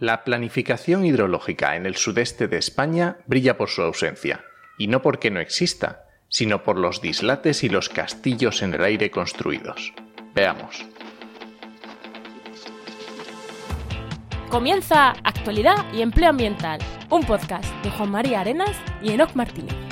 La planificación hidrológica en el sudeste de España brilla por su ausencia, y no porque no exista, sino por los dislates y los castillos en el aire construidos. Veamos. Comienza Actualidad y Empleo Ambiental, un podcast de Juan María Arenas y Enoc Martínez.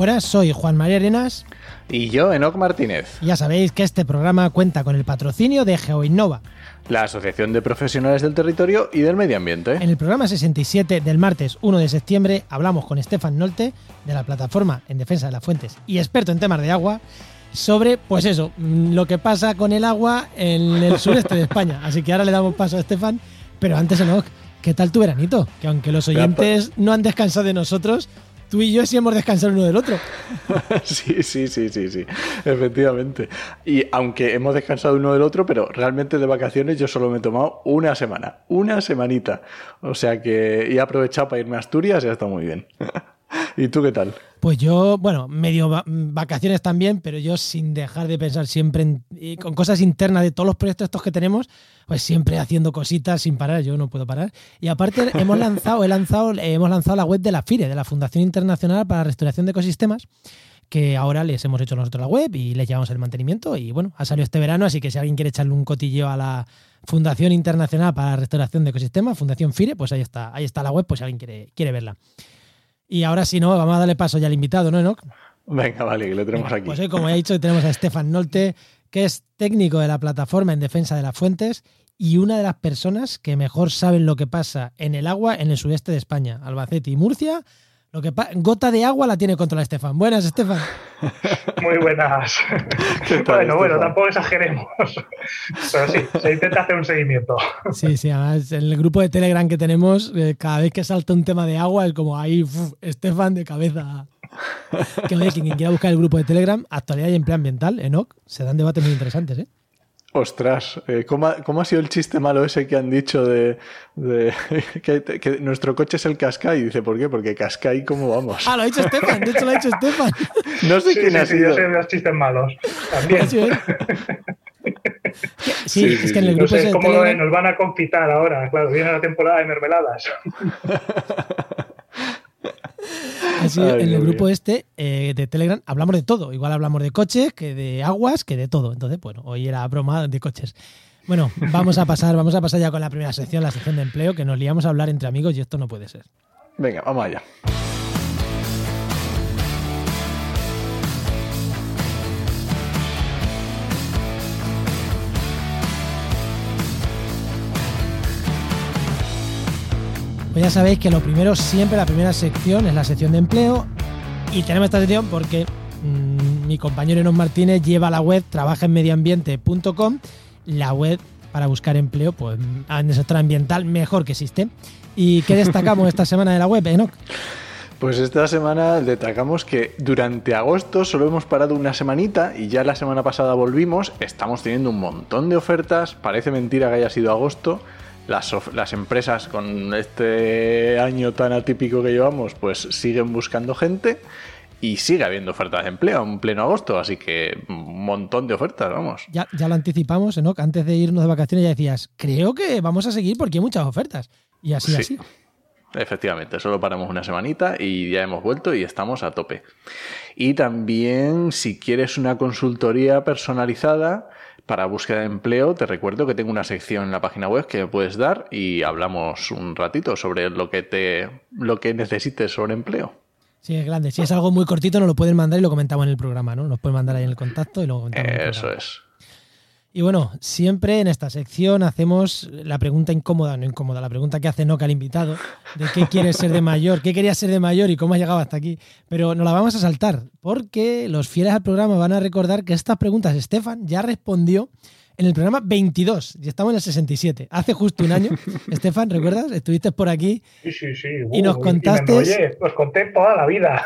Buenas, soy Juan María Arenas. Y yo, Enoc Martínez. Ya sabéis que este programa cuenta con el patrocinio de GeoInnova, la Asociación de Profesionales del Territorio y del Medio Ambiente. En el programa 67 del martes 1 de septiembre hablamos con Estefan Nolte de la plataforma en defensa de las fuentes y experto en temas de agua sobre, pues eso, mm, lo que pasa con el agua en el sureste de España. Así que ahora le damos paso a Estefan, pero antes Enoch, ¿qué tal tu veranito? Que aunque los oyentes no han descansado de nosotros, tú y yo sí hemos descansado uno del otro. sí, sí, sí, sí, sí, efectivamente. Y aunque hemos descansado uno del otro, pero realmente de vacaciones yo solo me he tomado una semana, una semanita. O sea que he aprovechado para irme a Asturias y ha estado muy bien. ¿Y tú qué tal? Pues yo, bueno, medio vacaciones también, pero yo sin dejar de pensar siempre en, con cosas internas de todos los proyectos estos que tenemos, pues siempre haciendo cositas sin parar, yo no puedo parar. Y aparte hemos lanzado, he lanzado, hemos lanzado la web de la FIRE, de la Fundación Internacional para la Restauración de Ecosistemas, que ahora les hemos hecho nosotros la web y les llevamos el mantenimiento y bueno, ha salido este verano, así que si alguien quiere echarle un cotilleo a la Fundación Internacional para la Restauración de Ecosistemas, Fundación FIRE, pues ahí está, ahí está la web, pues si alguien quiere, quiere verla. Y ahora si no, vamos a darle paso ya al invitado, ¿no, Enoch? Venga, vale, que lo tenemos aquí. Pues hoy, como ya he dicho, tenemos a Stefan Nolte, que es técnico de la plataforma en defensa de las fuentes y una de las personas que mejor saben lo que pasa en el agua en el sudeste de España, Albacete y Murcia. Lo que gota de agua la tiene contra Estefan. Buenas, Estefan. Muy buenas. bueno, bueno, tampoco exageremos. Pero sí, se intenta hacer un seguimiento. Sí, sí, además en el grupo de Telegram que tenemos, eh, cada vez que salta un tema de agua es como ahí, Estefan de cabeza. Que oye, quien quiera buscar el grupo de Telegram, actualidad y empleo ambiental, ENOC, se dan debates muy interesantes, ¿eh? Ostras, eh, ¿cómo, ha, sido el chiste malo ese que han dicho de, que, nuestro coche es el Cascai? Dice, ¿por qué? Porque Cascai, ¿cómo vamos? Ah, lo ha dicho Estefan, de hecho lo ha dicho Estefan. No sé quién ha sí, sido. Yo sé los chistes malos. También. Sí, es que en el grupo no sé, cómo nos van a confitar ahora. Claro, viene la temporada de mermeladas. Así, en el grupo este eh, de Telegram hablamos de todo. Igual hablamos de coches, que de aguas, que de todo. Entonces, bueno, hoy era broma de coches. Bueno, vamos a pasar, vamos a pasar ya con la primera sección, la sección de empleo, que nos liamos a hablar entre amigos y esto no puede ser. Venga, vamos allá. Pues ya sabéis que lo primero, siempre la primera sección es la sección de empleo. Y tenemos esta sección porque mm, mi compañero Enos Martínez lleva la web trabaja en medioambiente.com, la web para buscar empleo, pues en el sector ambiental mejor que existe. ¿Y qué destacamos esta semana de la web, Enoch? Pues esta semana destacamos que durante agosto solo hemos parado una semanita y ya la semana pasada volvimos. Estamos teniendo un montón de ofertas. Parece mentira que haya sido agosto las, empresas con este año tan atípico que llevamos, pues siguen buscando gente y sigue habiendo ofertas de empleo en pleno agosto, así que un montón de ofertas, vamos. Ya, ya lo anticipamos, ¿no? Antes de irnos de vacaciones ya decías, creo que vamos a seguir porque hay muchas ofertas. Y así así. Efectivamente, solo paramos una semanita y ya hemos vuelto y estamos a tope. Y también, si quieres una consultoría personalizada, para búsqueda de empleo, te recuerdo que tengo una sección en la página web que puedes dar y hablamos un ratito sobre lo que te lo que necesites sobre empleo. Sí, es grande. Si es algo muy cortito, nos lo pueden mandar y lo comentamos en el programa, ¿no? Nos pueden mandar ahí en el contacto y luego comentamos. Eso es. Y bueno, siempre en esta sección hacemos la pregunta incómoda, no incómoda, la pregunta que hace Noca al invitado, de qué quieres ser de mayor, qué querías ser de mayor y cómo has llegado hasta aquí. Pero no la vamos a saltar, porque los fieles al programa van a recordar que estas preguntas Estefan ya respondió en el programa 22 y estamos en el 67. Hace justo un año. Estefan, ¿recuerdas? Estuviste por aquí. Sí, sí, sí. y nos contaste. Oye, os conté toda la vida.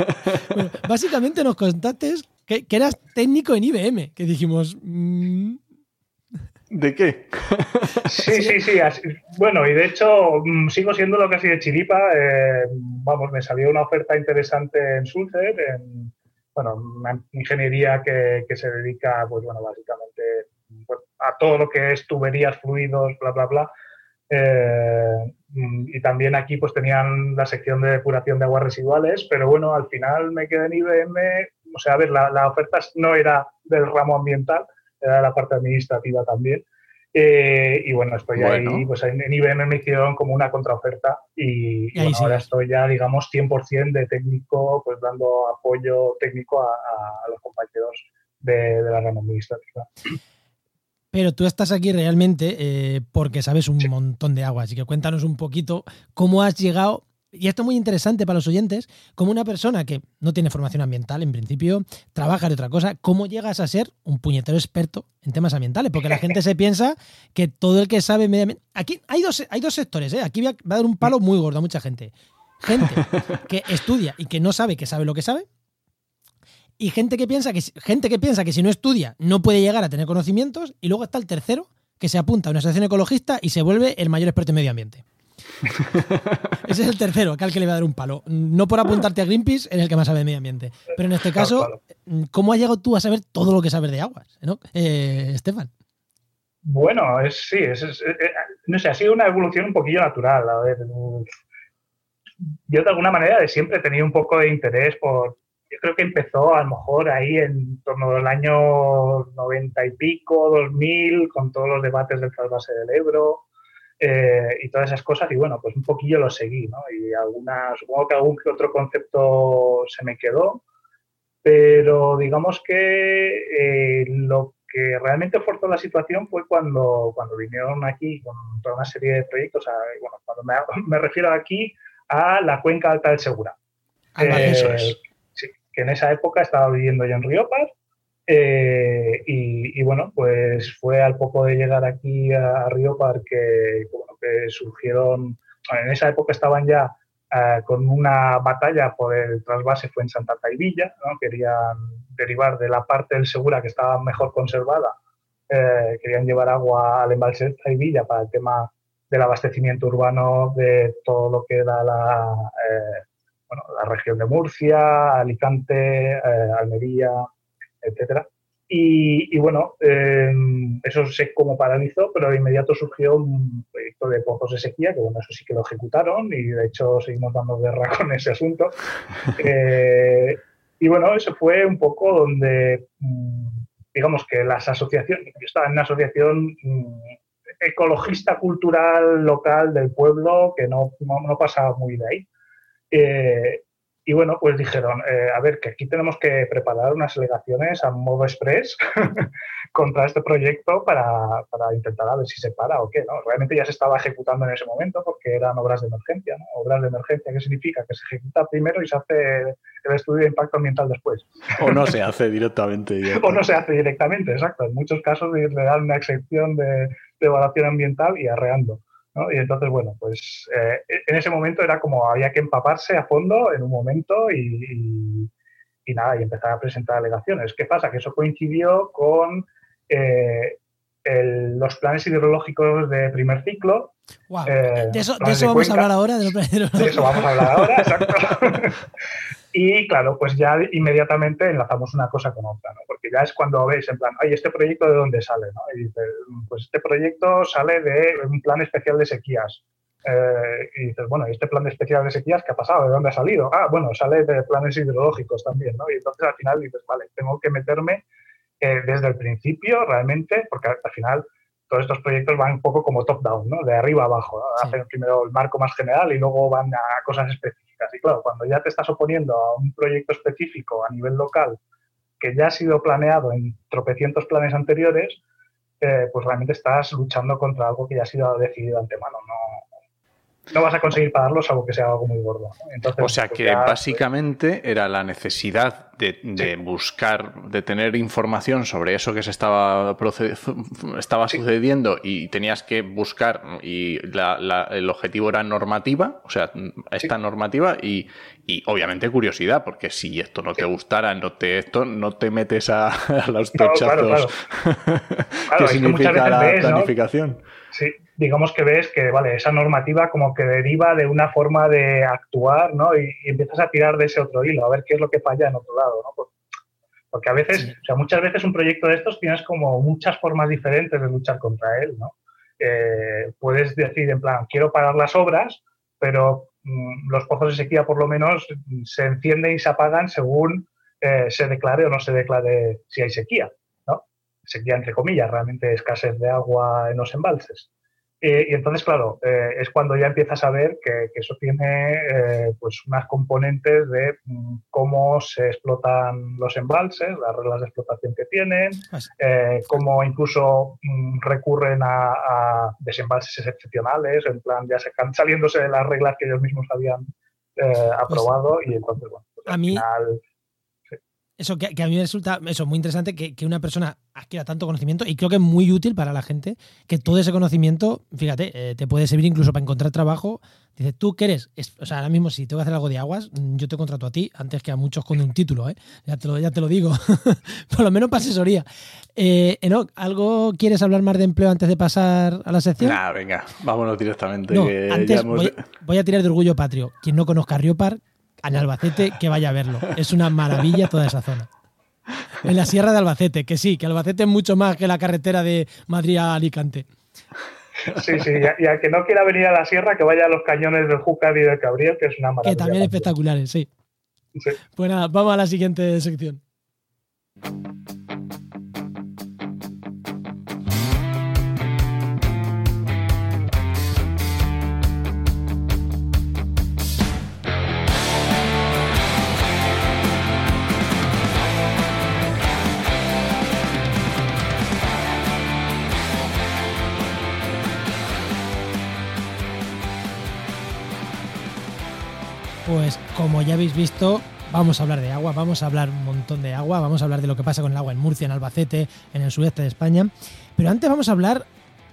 básicamente nos contaste que, eras técnico en IBM, que dijimos... Mm". ¿De qué? Sí, sí, sí. bueno, y de hecho mm, sigo siendo lo que así de chiripa. Eh, vamos, me salió una oferta interesante en Sulzer, en bueno, una ingeniería que, se dedica, pues bueno, básicamente pues, a todo lo que es tuberías, fluidos, bla, bla, bla. Eh, mm, y también aquí pues tenían la sección de depuración de aguas residuales, pero bueno, al final me quedé en IBM, o sea, a ver, la, la oferta no era del ramo ambiental, era la parte administrativa también. Eh, y bueno, estoy ahí, pues en, IBM me hicieron como una contraoferta y, ahora estoy ya, digamos, 100% de técnico, pues dando apoyo técnico a, los compañeros de, la rama administrativa. Pero tú estás aquí realmente eh, porque sabes un montón de agua, así que cuéntanos un poquito cómo has llegado y esto es muy interesante para los oyentes, como una persona que no tiene formación ambiental, en principio, trabaja de otra cosa, ¿cómo llegas a ser un puñetero experto en temas ambientales? Porque la gente se piensa que todo el que sabe medio ambiente... Aquí hay dos, hay dos sectores, ¿eh? Aquí voy a, dar un palo muy gordo a mucha gente. Gente que estudia y que no sabe que sabe lo que sabe. Y gente que piensa que, gente que piensa que si no estudia no puede llegar a tener conocimientos. Y luego está el tercero, que se apunta a una asociación ecologista y se vuelve el mayor experto en medio ambiente. Ese es el tercero, acá al que le va a dar un palo. No por apuntarte a Greenpeace, en el que más sabe de medio ambiente. Pero en este caso, ¿cómo has llegado tú a saber todo lo que sabes de aguas? ¿no? Eh, Estefan. Bueno, es, sí, es, eh, eh, no sé, ha sido una evolución un poquillo natural. A ver, yo de alguna manera de siempre he tenido un poco de interés por, yo creo que empezó a lo mejor ahí en torno al año 90 y pico, 2000, con todos los debates del trasvase del Ebro. Eh, y todas esas cosas. Y bueno, pues un poquillo lo seguí, ¿no? Y alguna, supongo que algún que otro concepto se me quedó, pero digamos que eh, lo que realmente forzó la situación fue cuando, cuando vinieron aquí con toda una serie de proyectos. bueno, cuando me, refiero aquí a la cuenca alta del Segura. Eh, sí, que en esa época estaba viviendo yo en Riopar eh, y, bueno, pues fue al poco de llegar aquí a, Río que, que surgieron, en esa época estaban ya eh, con una batalla por el trasvase fue en Santa Taivilla, ¿no? querían derivar de la parte del Segura que estaba mejor conservada, eh, querían llevar agua al embalse de Taivilla para el tema del abastecimiento urbano de todo lo que era la, bueno, la región de Murcia, Alicante, Almería, etcétera. Y, bueno, em, eso se como paralizó, pero de inmediato surgió un proyecto de pozos de sequía, que bueno, eso sí que lo ejecutaron y de hecho seguimos dando guerra con ese asunto. Eh, y bueno, eso fue un poco donde, mm, digamos que las asociaciones, yo estaba en una asociación mm, ecologista cultural local del pueblo que no, no, pasaba muy de ahí. Eh, y bueno, pues dijeron, eh, a ver, que aquí tenemos que preparar unas alegaciones a modo express contra este proyecto para, para, intentar a ver si se para o qué. ¿no? Realmente ya se estaba ejecutando en ese momento porque eran obras de emergencia. ¿no? Obras de emergencia, ¿qué significa? Que se ejecuta primero y se hace el estudio de impacto ambiental después. O no se hace directamente. o no se hace directamente, exacto. En muchos casos le dan una excepción de, de evaluación ambiental y arreando. Y entonces, bueno, pues eh, en ese momento era como había que empaparse a fondo en un momento y, nada, y empezar a presentar alegaciones. ¿Qué pasa? Que eso coincidió con eh, los planes hidrológicos de primer ciclo. Eh, de eso, vamos a hablar ahora. De, de eso vamos a hablar ahora, exacto. Y claro, pues ya inmediatamente enlazamos una cosa con otra, ¿no? Porque ya es cuando veis en plan, ay, ¿este proyecto de dónde sale? ¿no? Y dices, pues este proyecto sale de un plan especial de sequías. Eh, y dices, bueno, ¿y este plan especial de sequías qué ha pasado? ¿De dónde ha salido? Ah, bueno, sale de planes hidrológicos también, ¿no? Y entonces al final dices, vale, tengo que meterme eh, desde el principio realmente, porque al final todos estos proyectos van un poco como top-down, ¿no? De arriba abajo. Hacen primero el marco más general y luego van a cosas específicas y claro, cuando ya te estás oponiendo a un proyecto específico a nivel local que ya ha sido planeado en tropecientos planes anteriores, eh, pues realmente estás luchando contra algo que ya ha sido decidido antemano. No, no vas a conseguir pagarlo salvo que sea algo muy gordo. o sea pues que básicamente era la necesidad de, buscar, de tener información sobre eso que se estaba, estaba sucediendo y tenías que buscar y el objetivo era normativa, o sea, esta normativa y, obviamente curiosidad, porque si esto no te gustara, no te, esto, no te metes a, los tochazos que significa la planificación. Sí, digamos que ves que, vale, esa normativa como que deriva de una forma de actuar, ¿no? Y, empiezas a tirar de ese otro hilo, a ver qué es lo que falla en otro lado, ¿no? Porque, a veces, o sea, muchas veces un proyecto de estos tienes como muchas formas diferentes de luchar contra él, ¿no? Eh, puedes decir, en plan, quiero parar las obras, pero mm, los pozos de sequía por lo menos se encienden y se apagan según eh, se declare o no se declare si hay sequía, ¿no? Sequía entre comillas, realmente escasez de agua en los embalses. Eh, y entonces, claro, eh, es cuando ya empiezas a ver que, eso tiene eh, pues unas componentes de mm, cómo se explotan los embalses, las reglas de explotación que tienen, cómo incluso mm, recurren a, desembalses excepcionales, en plan ya se saliéndose de las reglas que ellos mismos habían pues aprobado y entonces, bueno, pues al final eso que, a mí me resulta eso muy interesante que, una persona adquiera tanto conocimiento y creo que es muy útil para la gente que todo ese conocimiento, fíjate, eh, te puede servir incluso para encontrar trabajo. Dices, ¿tú qué eres? o sea, ahora mismo si tengo que hacer algo de aguas, yo te contrato a ti antes que a muchos con un título, ¿eh? Ya te lo, ya te lo digo. Por lo menos para asesoría. Eh, ¿algo quieres hablar más de empleo antes de pasar a la sección? Nah, venga, vámonos directamente. antes voy, voy, a tirar de orgullo patrio. Quien no conozca a Riopar, en Albacete, que vaya a verlo. Es una maravilla toda esa zona. En la Sierra de Albacete, que sí, que Albacete es mucho más que la carretera de Madrid a Alicante. Sí, sí, y al que no quiera venir a la sierra, que vaya a los cañones del Júcar y del Cabriel, que es una maravilla. Que también espectaculares, sí. sí. Pues nada, vamos a la siguiente sección. Pues como ya habéis visto, vamos a hablar de agua, vamos a hablar un montón de agua, vamos a hablar de lo que pasa con el agua en Murcia, en Albacete, en el sureste de España. Pero antes vamos a hablar,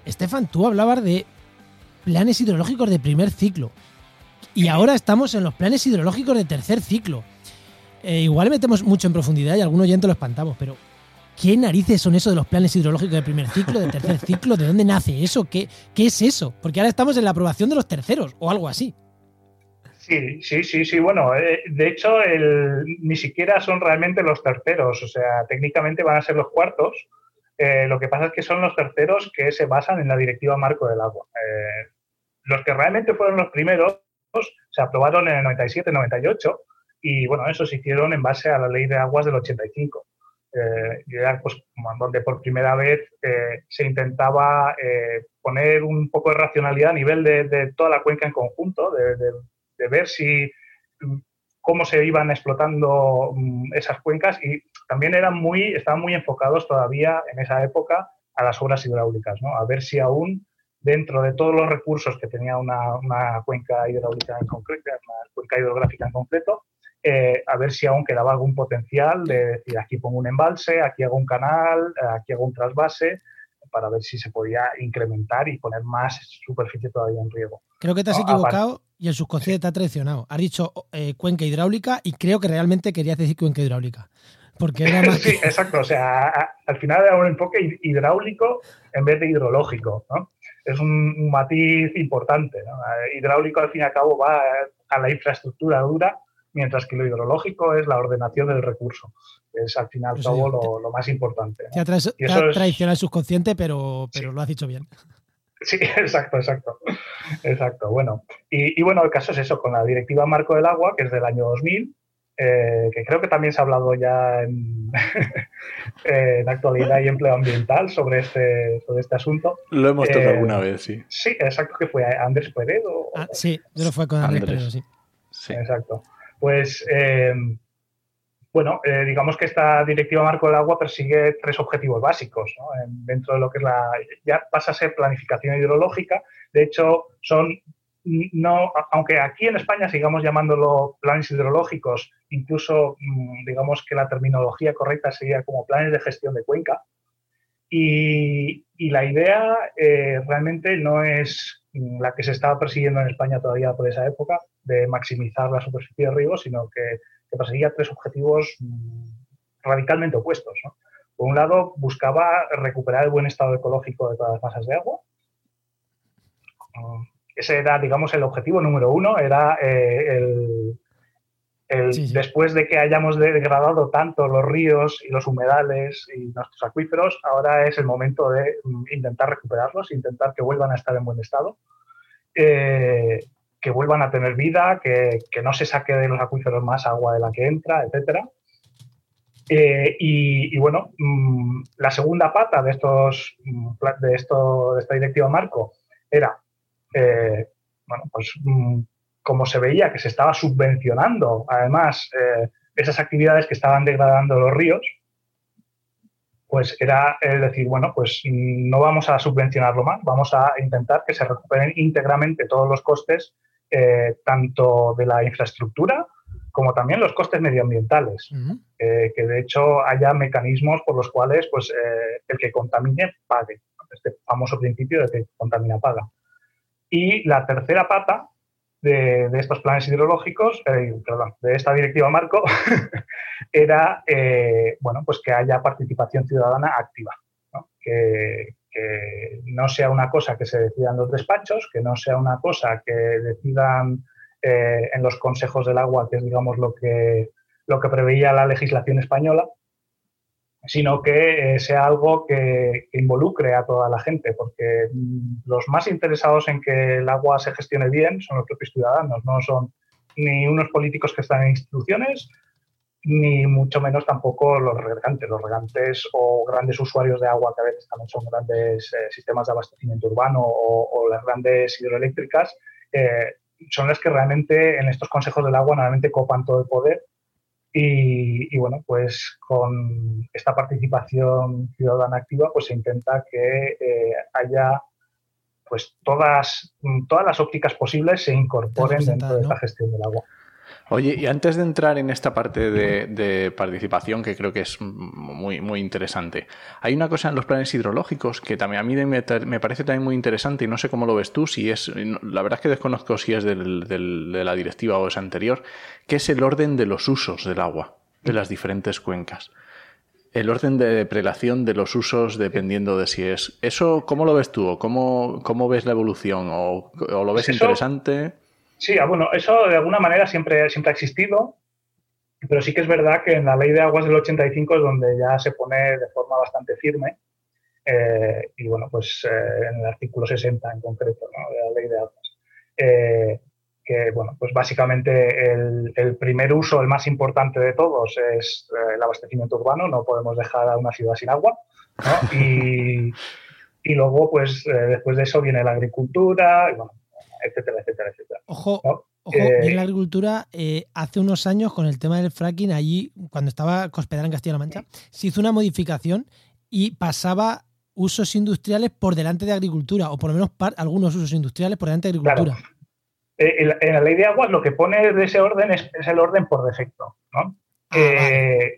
Estefan, tú hablabas de planes hidrológicos de primer ciclo. Y ahora estamos en los planes hidrológicos de tercer ciclo. Eh, igual metemos mucho en profundidad y algunos oyentes lo espantamos, pero ¿qué narices son eso de los planes hidrológicos de primer ciclo, de tercer ciclo? ¿De dónde nace eso? ¿Qué, qué es eso? Porque ahora estamos en la aprobación de los terceros o algo así. Sí, sí, sí, sí. Bueno, eh, de hecho, el, ni siquiera son realmente los terceros. O sea, técnicamente van a ser los cuartos. Eh, lo que pasa es que son los terceros que se basan en la Directiva Marco del Agua. Eh, los que realmente fueron los primeros se aprobaron en el 97-98 y, bueno, eso se hicieron en base a la Ley de Aguas del 85. y era, pues, donde por primera vez se intentaba poner un poco de racionalidad a nivel de, toda la cuenca en conjunto, de, de ver si mm, cómo se iban explotando mm, esas cuencas y también eran muy, estaban muy enfocados todavía en esa época a las obras hidráulicas, ¿no? a ver si aún dentro de todos los recursos que tenía una, cuenca hidráulica en concreto, una cuenca hidrográfica en concreto, eh, a ver si aún quedaba algún potencial de decir aquí pongo un embalse, aquí hago un canal, aquí hago un trasvase, para ver si se podía incrementar y poner más superficie todavía en riego. Creo que te has equivocado y el subconsciente te ha traicionado. Has dicho eh, cuenca hidráulica y creo que realmente querías decir cuenca hidráulica. Porque era más sí, exacto. O sea, al final era un enfoque hidráulico en vez de hidrológico. ¿no? Es un, matiz importante. Hidráulico, al fin y al cabo, va a la infraestructura dura, mientras que lo hidrológico es la ordenación del recurso. Es al final todo lo, más importante. Te ha, traicionado el subconsciente, pero, pero lo has dicho bien. Sí, exacto, exacto. Exacto. Bueno, y, bueno, el caso es eso, con la Directiva Marco del Agua, que es del año 2000, eh, que creo que también se ha hablado ya en, en, actualidad y empleo ambiental sobre este, sobre este asunto. Lo hemos tocado eh, alguna vez, sí. Sí, exacto, que fue Andrés Peredo. Ah, sí, yo lo fue con Andrés, Peredo, sí. sí. Exacto. Pues eh, bueno, eh, digamos que esta directiva marco del agua persigue tres objetivos básicos dentro de lo que es la, ya pasa a ser planificación hidrológica. De hecho, son no, aunque aquí en España sigamos llamándolo planes hidrológicos, incluso mm, digamos que la terminología correcta sería como planes de gestión de cuenca. Y, la idea eh, realmente no es la que se estaba persiguiendo en España todavía por esa época, de maximizar la superficie de río, sino que, perseguía tres objetivos mm, radicalmente opuestos. Por un lado, buscaba recuperar el buen estado ecológico de todas las masas de agua. Ese era, digamos, el objetivo número uno, era eh, el, después de que hayamos degradado tanto los ríos y los humedales y nuestros acuíferos, ahora es el momento de mm, intentar recuperarlos, intentar que vuelvan a estar en buen estado, eh, que vuelvan a tener vida, que, no se saque de los acuíferos más agua de la que entra, etc. Eh, y, bueno, mm, la segunda pata de, estos, mm, de, esto, de esta directiva marco era, eh, bueno, pues como se veía que se estaba subvencionando, además, eh, esas actividades que estaban degradando los ríos, pues era decir, bueno, pues no vamos a subvencionarlo más, vamos a intentar que se recuperen íntegramente todos los costes, eh, tanto de la infraestructura como también los costes medioambientales, eh, que de hecho haya mecanismos por los cuales pues, el que contamine pague, este famoso principio de que contamina paga. Y la tercera pata de, estos planes hidrológicos, eh, perdón, de esta directiva marco, era eh, bueno, pues que haya participación ciudadana activa, Que, no sea una cosa que se decida en los despachos, que no sea una cosa que decidan eh, en los consejos del agua, que es digamos lo que, lo que preveía la legislación española, sino que eh, sea algo que, involucre a toda la gente, porque mm, los más interesados en que el agua se gestione bien son los propios ciudadanos, no son ni unos políticos que están en instituciones, ni mucho menos tampoco los regantes. Los regantes o grandes usuarios de agua, que a veces también son grandes eh, sistemas de abastecimiento urbano o, las grandes hidroeléctricas, eh, son las que realmente en estos consejos del agua normalmente copan todo el poder y, bueno, pues con esta participación ciudadana activa, pues se intenta que eh, haya pues todas, todas las ópticas posibles se incorporen dentro de esta gestión del agua. Oye, y antes de entrar en esta parte de, participación que creo que es muy, muy interesante, hay una cosa en los planes hidrológicos que también a mí me, parece también muy interesante y no sé cómo lo ves tú, si es, la verdad es que desconozco si es de la directiva o es anterior, que es el orden de los usos del agua de las diferentes cuencas. El orden de prelación de los usos dependiendo de si es... ¿Eso cómo lo ves tú? ¿Cómo, cómo ves la evolución? ¿O, lo ves interesante? Sí, ah, bueno, eso de alguna manera siempre, siempre ha existido, pero sí que es verdad que en la ley de aguas del 85 es donde ya se pone de forma bastante firme, eh, y bueno, pues eh, en el artículo 60 en concreto de la ley de aguas, eh, que bueno, pues básicamente el, primer uso, el más importante de todos, es el abastecimiento urbano, no podemos dejar a una ciudad sin agua, ¿no? y, y, luego, pues después de eso viene la agricultura, y bueno, etcétera, etcétera, etcétera. Ojo, ojo en la agricultura, eh, hace unos años con el tema del fracking, allí, cuando estaba Cospedal en Castilla-La Mancha, se hizo una modificación y pasaba usos industriales por delante de agricultura, o por lo menos algunos usos industriales por delante de agricultura. Eh, en, la ley de aguas lo que pone de ese orden es, el orden por defecto, ¿no? Ah,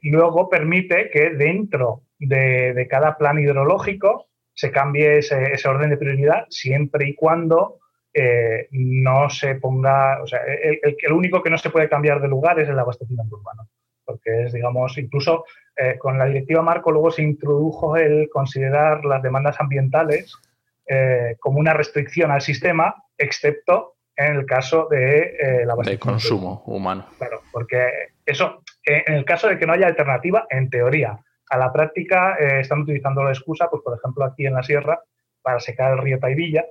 y luego permite que dentro de, cada plan hidrológico se cambie ese, ese, orden de prioridad siempre y cuando eh, no se ponga, o sea, el, el, único que no se puede cambiar de lugar es el abastecimiento urbano, porque es, digamos, incluso eh, con la directiva Marco luego se introdujo el considerar las demandas ambientales eh, como una restricción al sistema, excepto en el caso de la de consumo humano. Claro, porque eso, en el caso de que no haya alternativa, en teoría, a la práctica están utilizando la excusa, pues por ejemplo aquí en la sierra, para secar el río Taivilla,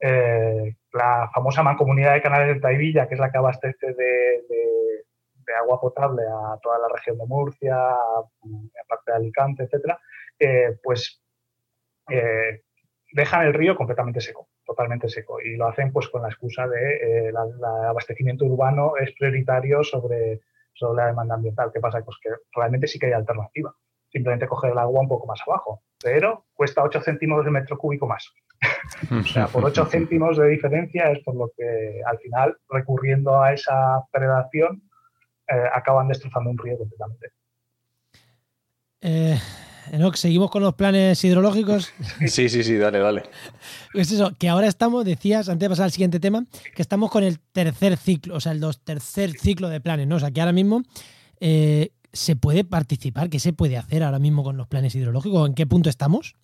eh, la famosa mancomunidad de canales de Taivilla, que es la que abastece de, agua potable a toda la región de Murcia, aparte de Alicante, etcétera, eh, pues eh, dejan el río completamente seco, totalmente seco, y lo hacen pues con la excusa de el abastecimiento urbano es prioritario sobre, sobre la demanda ambiental. ¿Qué pasa? Pues que realmente sí que hay alternativa. Simplemente coger el agua un poco más abajo, pero cuesta 8 céntimos de metro cúbico más. o sea, por 8 céntimos de diferencia es por lo que al final, recurriendo a esa predación, eh, acaban destrozando un río completamente. Eh, seguimos con los planes hidrológicos. Sí, sí, sí, dale, dale. Es eso, que ahora estamos, decías, antes de pasar al siguiente tema, que estamos con el tercer ciclo, o sea, el dos, tercer ciclo de planes, ¿no? O sea, que ahora mismo eh, se puede participar, ¿qué se puede hacer ahora mismo con los planes hidrológicos? ¿En qué punto estamos?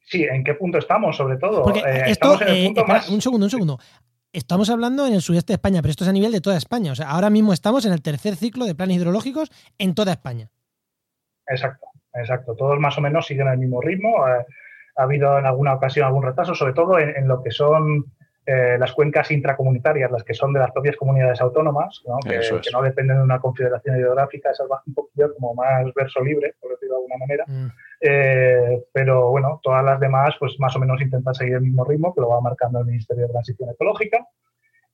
Sí, ¿en qué punto estamos, sobre todo? Porque esto, un segundo, un segundo. Estamos hablando en el sudeste de España, pero esto es a nivel de toda España. O sea, ahora mismo estamos en el tercer ciclo de planes hidrológicos en toda España. Exacto, exacto. Todos más o menos siguen el mismo ritmo. Eh, ha habido en alguna ocasión algún retraso, sobre todo en, lo que son eh, las cuencas intracomunitarias, las que son de las propias comunidades autónomas, Que, no dependen de una confederación hidrográfica, esas van un poquito como más verso libre, por decirlo de alguna manera. Mm. Eh, pero bueno, todas las demás, pues más o menos intentan seguir el mismo ritmo que lo va marcando el Ministerio de Transición Ecológica.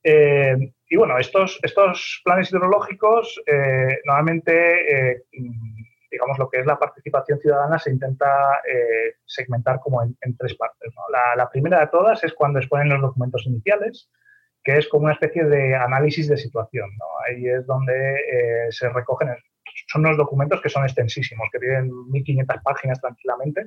y bueno, estos, estos planes hidrológicos normalmente digamos, lo que es la participación ciudadana se intenta eh, segmentar como en, tres partes. La, primera de todas es cuando exponen los documentos iniciales, que es como una especie de análisis de situación. Ahí es donde eh, se recogen, son unos documentos que son extensísimos, que tienen 1.500 páginas tranquilamente,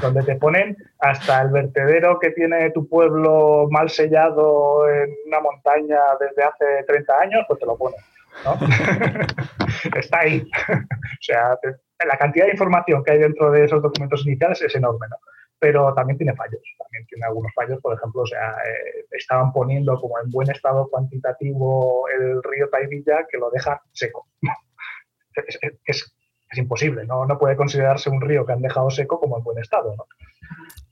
donde te ponen hasta el vertedero que tiene tu pueblo mal sellado en una montaña desde hace 30 años, pues te lo ponen. Está ahí. o sea, la cantidad de información que hay dentro de esos documentos iniciales es enorme, ¿no? Pero también tiene fallos, también tiene algunos fallos, por ejemplo, o sea, eh, estaban poniendo como en buen estado cuantitativo el río Taivilla que lo deja seco. es, es, imposible, ¿no? no puede considerarse un río que han dejado seco como en buen estado, ¿no?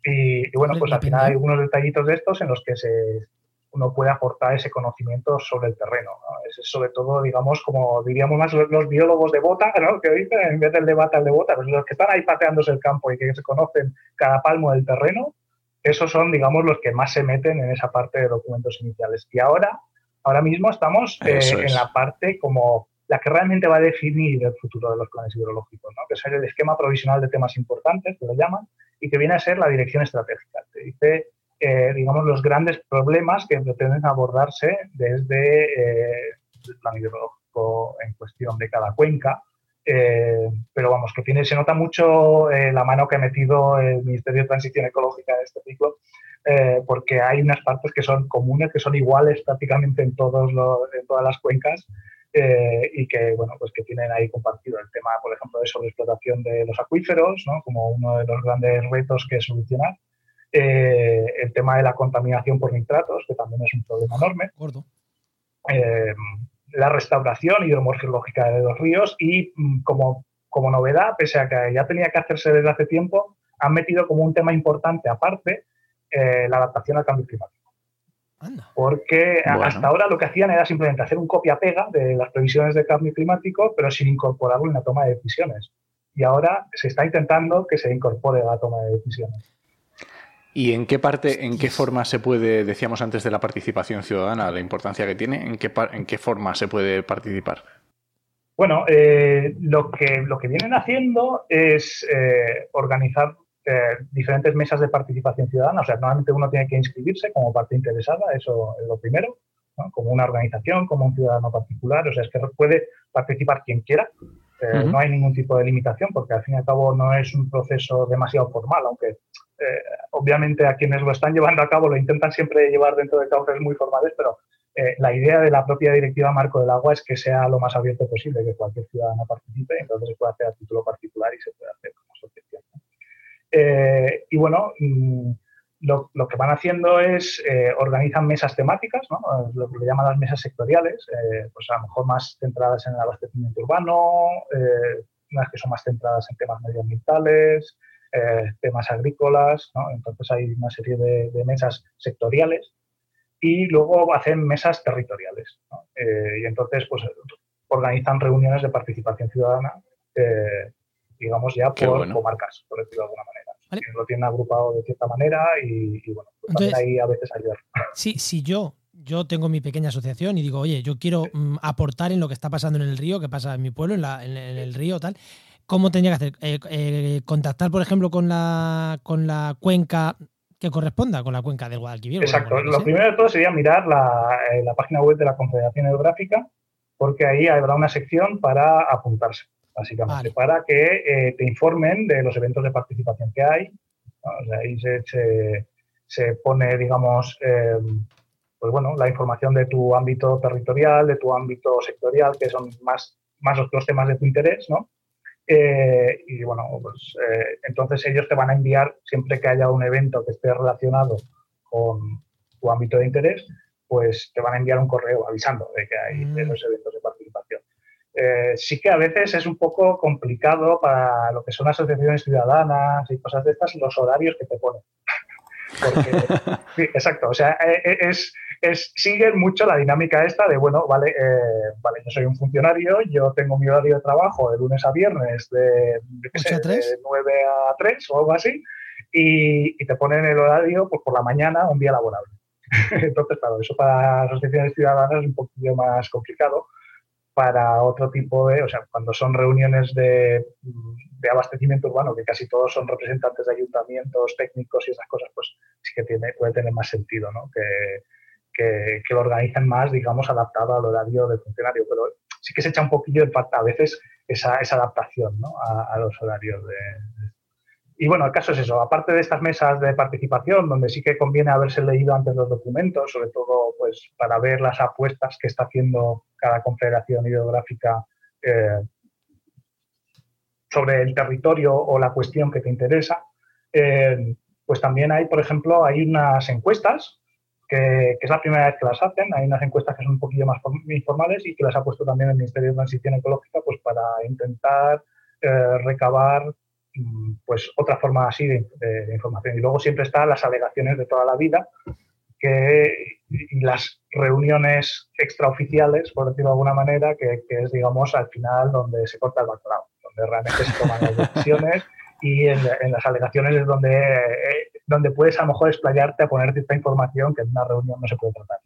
Y, y bueno, pues al final hay algunos detallitos de estos en los que se, uno puede aportar ese conocimiento sobre el terreno. Es sobre todo, digamos, como diríamos más los, biólogos de bota, ¿no? que dicen, en vez del de bata, el de bota, pues los que están ahí pateándose el campo y que se conocen cada palmo del terreno, esos son, digamos, los que más se meten en esa parte de documentos iniciales. Y ahora, ahora mismo estamos eh, en la parte como la que realmente va a definir el futuro de los planes hidrológicos, ¿no? que es el esquema provisional de temas importantes, que lo llaman, y que viene a ser la dirección estratégica. Te dice eh, digamos, los grandes problemas que pretenden abordarse desde eh, el plan hidrológico en cuestión de cada cuenca. Eh, pero vamos, que tiene, se nota mucho la mano que ha metido el Ministerio de Transición Ecológica en este ciclo, porque hay unas partes que son comunes, que son iguales prácticamente en, todos en todas las cuencas, y que bueno pues que tienen ahí compartido el tema por ejemplo de sobreexplotación de los acuíferos ¿no? como uno de los grandes retos que solucionar eh, el tema de la contaminación por nitratos, que también es un problema enorme. Eh, la restauración hidromorfológica de los ríos y mm, como, como novedad, pese a que ya tenía que hacerse desde hace tiempo, han metido como un tema importante aparte eh, la adaptación al cambio climático. Porque hasta ahora lo que hacían era simplemente hacer un copia-pega de las previsiones de cambio climático, pero sin incorporarlo en la toma de decisiones. Y ahora se está intentando que se incorpore la toma de decisiones. ¿Y en qué parte, en qué forma se puede, decíamos antes de la participación ciudadana, la importancia que tiene, en qué, en qué forma se puede participar? Bueno, eh, lo, que, lo que vienen haciendo es eh, organizar eh, diferentes mesas de participación ciudadana. O sea, normalmente uno tiene que inscribirse como parte interesada, eso es lo primero, como una organización, como un ciudadano particular. O sea, es que puede participar quien quiera. No hay ningún tipo de limitación porque al fin y al cabo no es un proceso demasiado formal, aunque eh, obviamente a quienes lo están llevando a cabo lo intentan siempre llevar dentro de cauces muy formales, pero eh, la idea de la propia directiva Marco del Agua es que sea lo más abierto posible, que cualquier ciudadano participe, entonces se puede hacer a título particular y se puede hacer como asociación. Eh, y bueno, mm, lo, que van haciendo es organizan mesas temáticas, lo que le llaman las mesas sectoriales, pues a lo mejor más centradas en el abastecimiento urbano, unas que son más centradas en temas medioambientales, eh, temas agrícolas, entonces hay una serie de, mesas sectoriales y luego hacen mesas territoriales. Eh, y entonces pues organizan reuniones de participación ciudadana, eh, digamos ya por comarcas, por decirlo de alguna manera. Lo tienen agrupado de cierta manera y, bueno, pues ahí a veces ayudar. Sí, si yo yo tengo mi pequeña asociación y digo, oye, yo quiero mm, aportar en lo que está pasando en el río, que pasa en mi pueblo, en, en el río, tal. ¿Cómo tendría que hacer? Eh, eh, ¿Contactar, por ejemplo, con la, con la cuenca que corresponda con la cuenca del Guadalquivir. Exacto. Lo primero de todo sería mirar eh, la, página web de la Confederación Hidrográfica, porque ahí habrá una sección para apuntarse, básicamente, para que eh, te informen de los eventos de participación que hay. ahí se, pone, digamos, eh, pues bueno, la información de tu ámbito territorial, de tu ámbito sectorial, que son más, más los temas de tu interés, ¿no? Eh, y bueno, pues eh, entonces ellos te van a enviar, siempre que haya un evento que esté relacionado con tu ámbito de interés, pues te van a enviar un correo avisando de que hay mm. esos eventos de participación. Eh, sí que a veces es un poco complicado para lo que son asociaciones ciudadanas y cosas de estas, los horarios que te ponen. sí, exacto, o sea, es, es, sigue mucho la dinámica esta de, bueno, vale, eh, vale, yo soy un funcionario, yo tengo mi horario de trabajo de lunes a viernes de, de 9 a 3 o algo así, y, te ponen el horario pues, por la mañana, un día laborable. Entonces, claro, eso para asociaciones ciudadanas es un poquito más complicado. Para otro tipo de, o sea, cuando son reuniones de, de abastecimiento urbano, que casi todos son representantes de ayuntamientos, técnicos y esas cosas, pues sí que tiene, puede tener más sentido, ¿no? Que, que, lo organizan más, digamos, adaptado al horario del funcionario, pero sí que se echa un poquillo en falta a veces esa, adaptación a, los horarios de, y bueno, el caso es eso, aparte de estas mesas de participación, donde sí que conviene haberse leído antes los documentos, sobre todo pues para ver las apuestas que está haciendo cada confederación hidrográfica eh, sobre el territorio o la cuestión que te interesa, eh, pues también hay, por ejemplo, hay unas encuestas que, es la primera vez que las hacen. Hay unas encuestas que son un poquillo más informales y que las ha puesto también el Ministerio de Transición Ecológica pues para intentar eh, recabar mm, pues otra forma así de, información. Y luego siempre están las alegaciones de toda la vida que, y las reuniones extraoficiales, por decirlo de alguna manera, que, es, digamos, al final donde se corta el bacalao, donde realmente se toman las decisiones y en, las alegaciones es donde eh, donde puedes a lo mejor explayarte a poner cierta información que en una reunión no se puede tratar.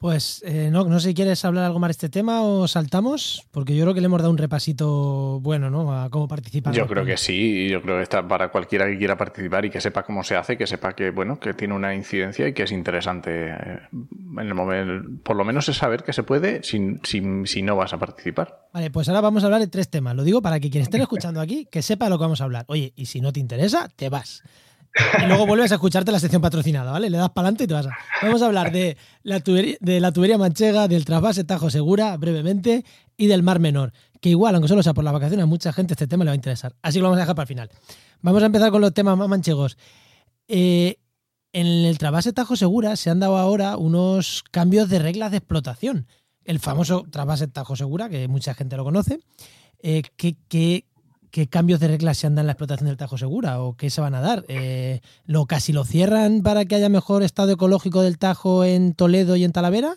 Pues eh, no, no sé si quieres hablar algo más de este tema o saltamos, porque yo creo que le hemos dado un repasito bueno, ¿no? A cómo participar. Yo creo que sí, yo creo que está para cualquiera que quiera participar y que sepa cómo se hace, que sepa que, bueno, que tiene una incidencia y que es interesante eh, en el momento, por lo menos es saber que se puede sin, si no vas a participar. Vale, pues ahora vamos a hablar de tres temas. Lo digo para que quien esté escuchando aquí, que sepa lo que vamos a hablar. Oye, y si no te interesa, te vas y luego vuelves a escucharte la sección patrocinada, ¿vale? Le das para adelante y te vas a... Vamos a hablar de la, tubería, de la tubería manchega, del trasvase Tajo Segura, brevemente, y del Mar Menor, que igual, aunque solo sea por las vacaciones, a mucha gente este tema le va a interesar. Así que lo vamos a dejar para el final. Vamos a empezar con los temas más manchegos. Eh, en el trasvase Tajo Segura se han dado ahora unos cambios de reglas de explotación. El famoso trasvase Tajo Segura, que mucha gente lo conoce, eh, que, qué cambios de reglas se han dado en la explotación del Tajo Segura o qué se van a dar. Eh, ¿Lo casi lo cierran para que haya mejor estado ecológico del Tajo en Toledo y en Talavera?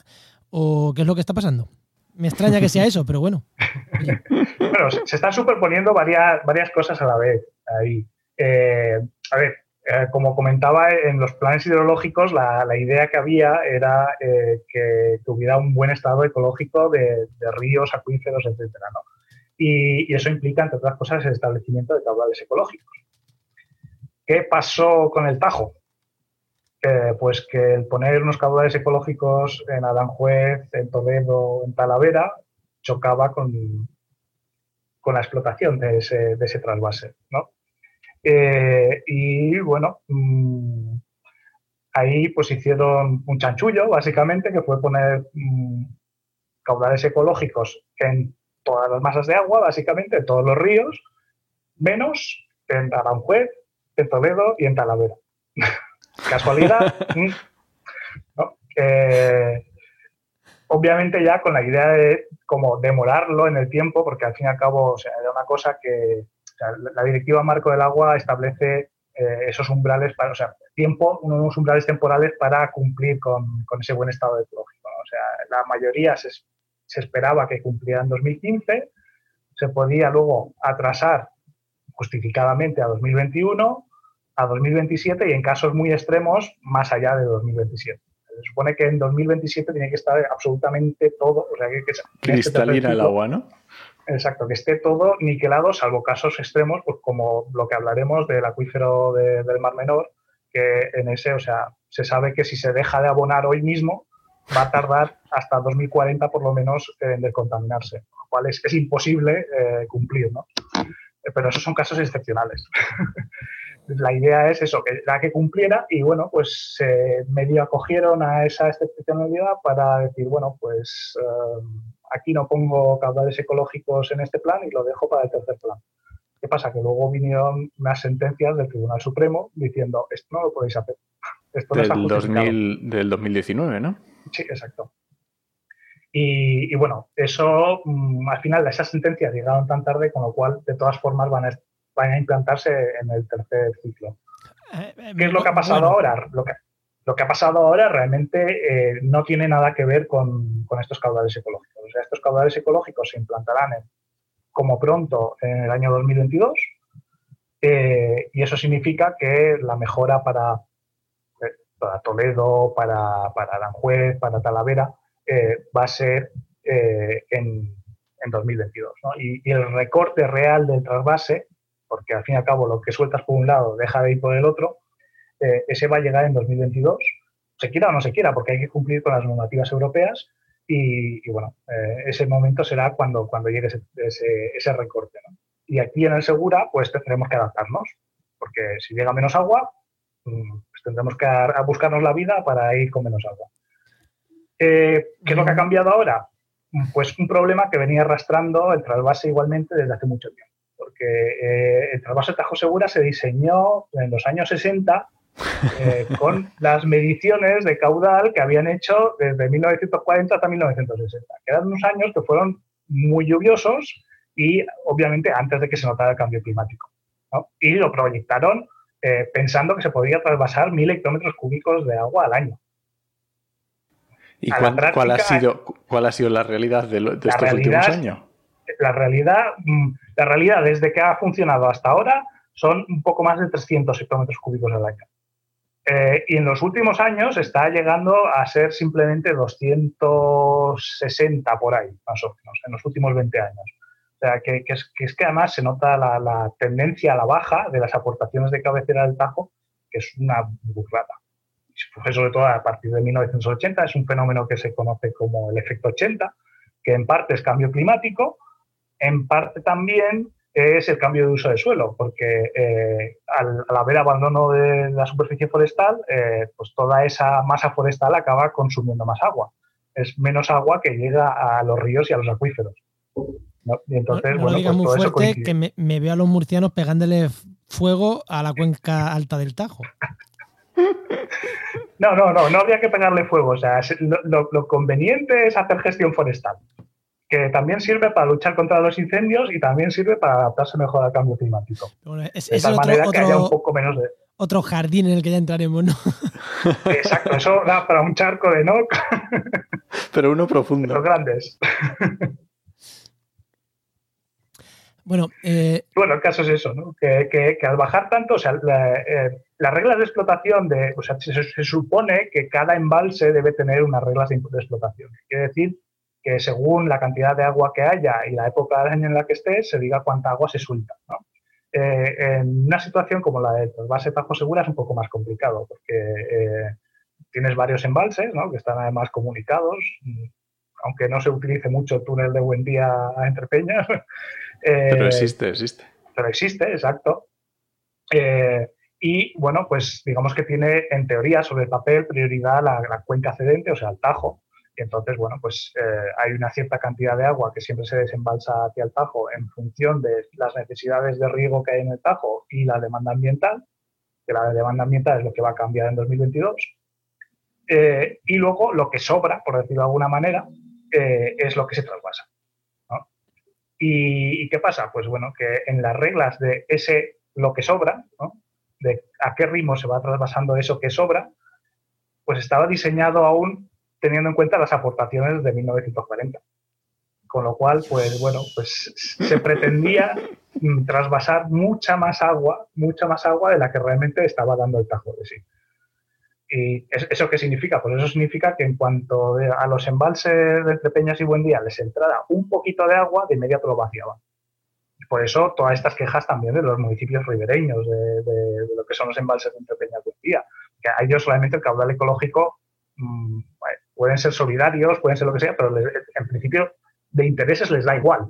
¿O qué es lo que está pasando? Me extraña que sea eso, pero bueno. bueno, se están superponiendo varias, varias cosas a la vez ahí. Eh, a ver, eh, como comentaba, en los planes hidrológicos la, idea que había era que tuviera un buen estado ecológico de, de ríos, acuíferos, etcétera, ¿no? Y, eso implica, entre otras cosas, el establecimiento de caudales ecológicos. ¿Qué pasó con el Tajo? pues que el poner unos caudales ecológicos en Aranjuez, en Toledo, en Talavera, chocaba con, con la explotación de ese, de ese trasvase. ¿no? Eh, y bueno, mm, ahí pues hicieron un chanchullo, básicamente, que fue poner mm, caudales ecológicos en todas las masas de agua, básicamente, en todos los ríos, menos en Aranjuez, en Toledo y en Talavera. Casualidad. Mm. Eh, obviamente ya con la idea de como demorarlo en el tiempo, porque al fin y al cabo o sea, era una cosa que la directiva marco del agua establece eh, esos umbrales para, o sea, tiempo, unos umbrales temporales para cumplir con, ese buen estado ecológico. O sea, la mayoría se, se esperaba que cumpliera en 2015, se podía luego atrasar justificadamente a 2021, a 2027 y en casos muy extremos más allá de 2027. Se supone que en 2027 tiene que estar absolutamente todo, o sea, que, que cristalina el agua, ¿no? Exacto, que esté todo niquelado, salvo casos extremos, pues como lo que hablaremos del acuífero del Mar Menor, porque en ese, o sea, se sabe que si se deja de abonar hoy mismo, va a tardar hasta 2040 por lo menos en descontaminarse, lo cual es, es imposible eh, cumplir, ¿no? Pero esos son casos excepcionales. la idea es eso, que la que cumpliera y bueno, pues se medio acogieron a esa excepcionalidad para decir, bueno, pues eh, aquí no pongo caudales ecológicos en este plan y lo dejo para el tercer plan. ¿Qué pasa? Que luego vinieron unas sentencias del Tribunal Supremo diciendo, esto no lo podéis hacer. Esto del, 2000, del 2019, ¿no? Sí, exacto. Y, bueno, eso, mm, al final, esas sentencias llegaron tan tarde, con lo cual, de todas formas, van a, van a implantarse en el tercer ciclo. Eh, eh, ¿Qué es lo que ha pasado ahora? Lo que, lo que ha pasado ahora realmente eh, no tiene nada que ver con, con, estos caudales ecológicos. O sea, estos caudales ecológicos se implantarán en, como pronto en el año 2022 y eso significa que la mejora para, para Toledo, para, Aranjuez, para Talavera, va a ser en, en, 2022. ¿no? Y, el recorte real del trasvase porque al fin y al cabo lo que sueltas por un lado deja de ir por el otro, eh, ese va a llegar en 2022, se quiera o no se quiera, porque hay que cumplir con las normativas europeas y, bueno, eh, ese momento será cuando, llegue ese, recorte. Y aquí en el Segura, pues tendremos que adaptarnos, porque si llega menos agua, pues tendremos que buscarnos la vida para ir con menos agua. Eh, ¿Qué es lo que ha cambiado ahora? Pues un problema que venía arrastrando el trasvase igualmente desde hace mucho tiempo porque eh, el trasvase Tajo Segura se diseñó en los años 60 eh, con las mediciones de caudal que habían hecho desde 1940 hasta 1960, que eran unos años que fueron muy lluviosos y obviamente antes de que se notara el cambio climático. Y lo proyectaron eh, pensando que se podía trasvasar mil hectómetros cúbicos de agua al año. ¿Y cuál, ha sido, cuál ha sido la realidad de, estos últimos años? La realidad, mm, la realidad, desde que ha funcionado hasta ahora, son un poco más de 300 hectómetros cúbicos al año. Eh, y en los últimos años está llegando a ser simplemente 260 por ahí, más o menos, en los últimos 20 años. Sea, que, es, que además se nota la, tendencia a la baja de las aportaciones de cabecera del Tajo, que es una burrada. Sobre todo a partir de 1980, es un fenómeno que se conoce como el efecto 80, que en parte es cambio climático, en parte también es el cambio de uso de suelo, porque eh, al, haber abandono de la superficie forestal, eh, pues toda esa masa forestal acaba consumiendo más agua. Es menos agua que llega a los ríos y a los acuíferos. ¿No? Y entonces, bueno, pues muy fuerte que me, veo a los murcianos pegándole fuego a la cuenca alta del Tajo. No, no, no, no habría que pegarle fuego. O sea, lo conveniente es hacer gestión forestal que también sirve para luchar contra los incendios y también sirve para adaptarse mejor al cambio climático. es, de tal manera que haya un poco menos de... Otro jardín en el que ya entraremos, ¿no? Exacto, eso da para un charco de NOC. Pero uno profundo. Los grandes. Bueno, eh... bueno, el caso es eso, ¿no? que, al bajar tanto, o sea, eh, las reglas de explotación, de, o sea, se, supone que cada embalse debe tener unas reglas de, de explotación. Quiere decir que según la cantidad de agua que haya y la época del año en la que esté, se diga cuánta agua se suelta. Eh, en una situación como la de base Tajo Segura es un poco más complicado porque eh, tienes varios embalses que están además comunicados, aunque no se utilice mucho el túnel de Buen Día a Entrepeñas. Eh, pero existe, existe. Pero existe, exacto. y bueno, pues digamos que tiene en teoría sobre el papel prioridad la, la cuenca cedente, o sea, el Tajo, y entonces, bueno, pues eh, hay una cierta cantidad de agua que siempre se desembalsa hacia el Tajo en función de las necesidades de riego que hay en el Tajo y la demanda ambiental, que la demanda ambiental es lo que va a cambiar en 2022. Eh, y luego lo que sobra, por decirlo de alguna manera, es lo que se trasvasa. ¿Y, qué pasa? Pues bueno, que en las reglas de ese lo que sobra, de a qué ritmo se va trasvasando eso que sobra, pues estaba diseñado aún teniendo en cuenta las aportaciones de 1940. Con lo cual, pues bueno, pues se pretendía mm, trasvasar mucha más agua, mucha más agua de la que realmente estaba dando el Tajo de sí. ¿Y eso qué significa? Pues eso significa que en cuanto a los embalses de Peñas y Buendía les entrara un poquito de agua, de inmediato lo vaciaban. por eso todas estas quejas también de los municipios ribereños, de, lo que son los embalses de entre Peña que a ellos solamente el caudal ecológico mm, pueden ser solidarios, pueden ser lo que sea, pero en principio de intereses les da igual.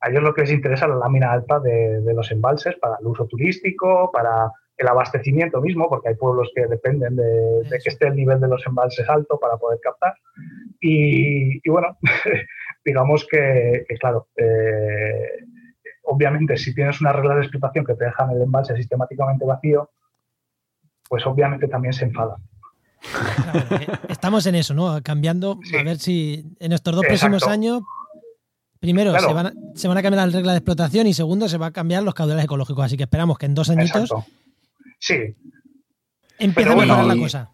A ellos lo que les interesa es la lámina alta de, los embalses para el uso turístico, para el abastecimiento mismo, porque hay pueblos que dependen de, que esté el nivel de los embalses alto para poder captar. Y, bueno, digamos que, claro, eh, obviamente si tienes una regla de explotación que te dejan el embalse sistemáticamente vacío, pues obviamente también se enfada. estamos en eso, ¿no? Cambiando, a ver si en estos dos próximos años, primero se, van a, cambiar las reglas de explotación y segundo se van a cambiar los caudales ecológicos. Así que esperamos que en dos añitos sí. empiece a mejorar la cosa.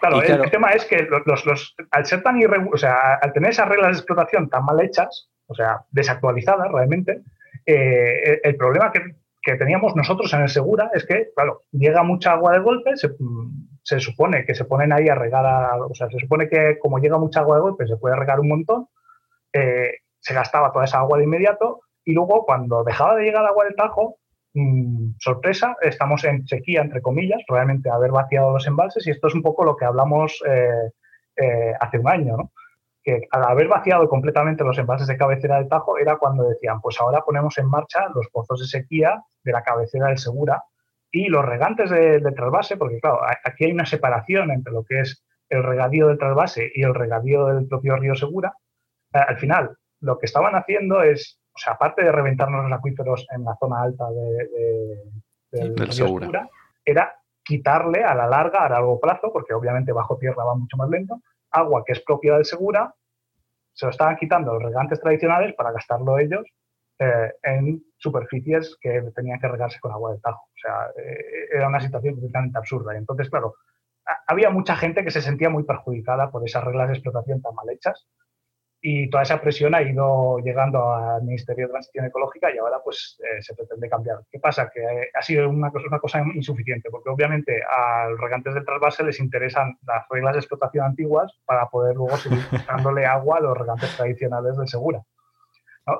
Claro, el, tema es que los, al ser tan o sea, al tener esas reglas de explotación tan mal hechas, o sea, desactualizadas realmente, eh, el problema que, que, teníamos nosotros en el Segura es que, claro, llega mucha agua de golpe, se, se supone que se ponen ahí a regar, o sea, se supone que como llega mucha agua de golpe se puede regar un montón, eh, se gastaba toda esa agua de inmediato y luego cuando dejaba de llegar agua del Tajo, mm, sorpresa, estamos en sequía, entre comillas, realmente haber vaciado los embalses y esto es un poco lo que hablamos eh, eh, hace un año, que al haber vaciado completamente los embalses de cabecera del Tajo era cuando decían, pues ahora ponemos en marcha los pozos de sequía de la cabecera del Segura y los regantes de, trasvase, porque claro, aquí hay una separación entre lo que es el regadío del trasvase y el regadío del propio río Segura. Al final, lo que estaban haciendo es, o sea, aparte de reventarnos los acuíferos en la zona alta de, del río Segura, era quitarle a la larga, a largo plazo, porque obviamente bajo tierra va mucho más lento, agua que es propia del Segura, se lo estaban quitando los regantes tradicionales para gastarlo ellos eh, en superficies que tenían que regarse con agua de Tajo. O sea, eh, era una situación completamente absurda. Y entonces, claro, había mucha gente que se sentía muy perjudicada por esas reglas de explotación tan mal hechas y toda esa presión ha ido llegando al Ministerio de Transición Ecológica y ahora pues eh, se pretende cambiar. ¿Qué pasa? Que eh, ha sido una cosa, una cosa insuficiente, porque obviamente a los regantes del trasvase les interesan las reglas de explotación antiguas para poder luego seguir dándole agua a los regantes tradicionales del Segura.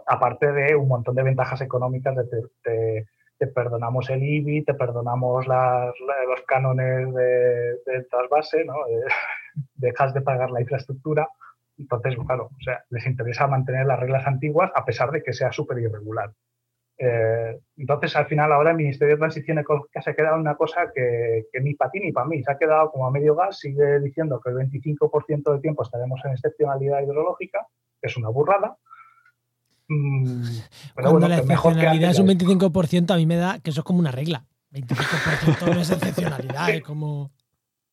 Aparte de un montón de ventajas económicas de te, perdonamos el IBI, te perdonamos los cánones del trasvase, ¿no? dejas de pagar la infraestructura entonces, claro, o sea, les interesa mantener las reglas antiguas a pesar de que sea súper irregular. Eh, entonces, al final, ahora el Ministerio de Transición Ecológica se ha quedado en una cosa que, ni para ti ni para mí. Se ha quedado como a medio gas, sigue diciendo que el 25% del tiempo estaremos en excepcionalidad hidrológica, que es una burrada. Mm, pero Cuando la excepcionalidad es un 25%, a mí me da que eso es como una regla. 25% no es excepcionalidad, es como...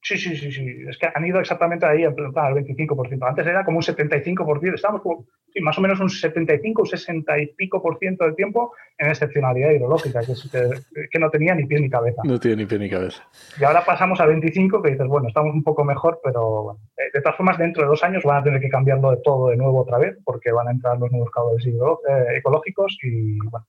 Sí, sí, sí, sí. Es que han ido exactamente ahí al 25%. Antes era como un 75%. Estábamos como, sí, más o menos un 75, un 60 y pico por ciento del tiempo en excepcionalidad hidrológica, que, no tenía ni pie ni cabeza. No tiene ni pie ni cabeza. Y ahora pasamos a 25, que dices, bueno, estamos un poco mejor, pero bueno. Eh, de todas formas, dentro de dos años van a tener que cambiarlo de todo de nuevo otra vez, porque van a entrar los nuevos caudales eh, ecológicos y bueno,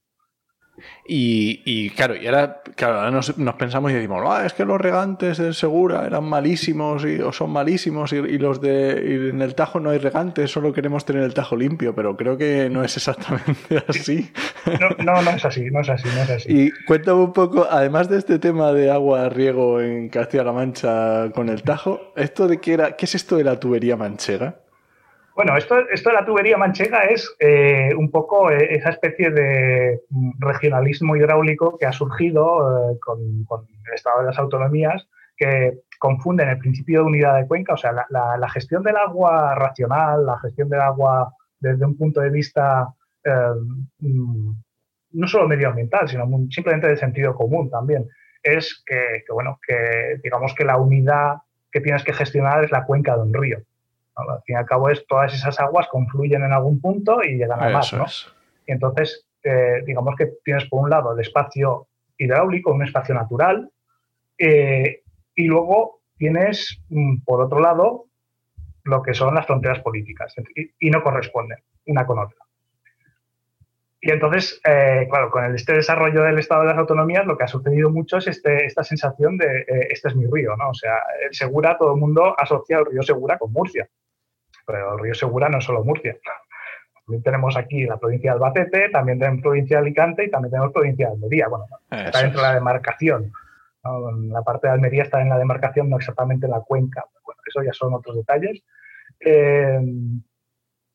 y, claro, y ahora, claro, nos, pensamos y decimos, ah, es que los regantes del Segura eran malísimos y, o son malísimos y, los de en el Tajo no hay regantes, solo queremos tener el Tajo limpio, pero creo que no es exactamente así. No, no, es así, no es así, no es así. Y cuéntame un poco, además de este tema de agua riego en Castilla-La Mancha con el Tajo, esto de qué era, ¿qué es esto de la tubería manchega? Bueno, esto, esto de la tubería manchega es eh, un poco eh, esa especie de regionalismo hidráulico que ha surgido eh, con, el Estado de las Autonomías, que confunden el principio de unidad de cuenca, o sea, la, gestión del agua racional, la gestión del agua desde un punto de vista mm, no solo medioambiental, sino simplemente de sentido común también, es que, bueno, que digamos que la unidad que tienes que gestionar es la cuenca de un río. Al fin y al cabo es todas esas aguas confluyen en algún punto y llegan a más, ¿no? Y entonces, eh, digamos que tienes por un lado el espacio hidráulico, un espacio natural, eh, y luego tienes, mm, por otro lado, lo que son las fronteras políticas, y, no corresponden una con otra. Y entonces, eh, claro, con este desarrollo del Estado de las Autonomías, lo que ha sucedido mucho es este, esta sensación de este es mi río, ¿no? O sea, el Segura, todo el mundo asocia el río Segura con Murcia pero el río Segura no es solo Murcia. también tenemos aquí la provincia de Albacete, también tenemos provincia de Alicante y también tenemos provincia de Almería. Bueno, está dentro de la demarcación. La parte de Almería está en la demarcación, no exactamente en la cuenca. Bueno, eso ya son otros detalles. Eh,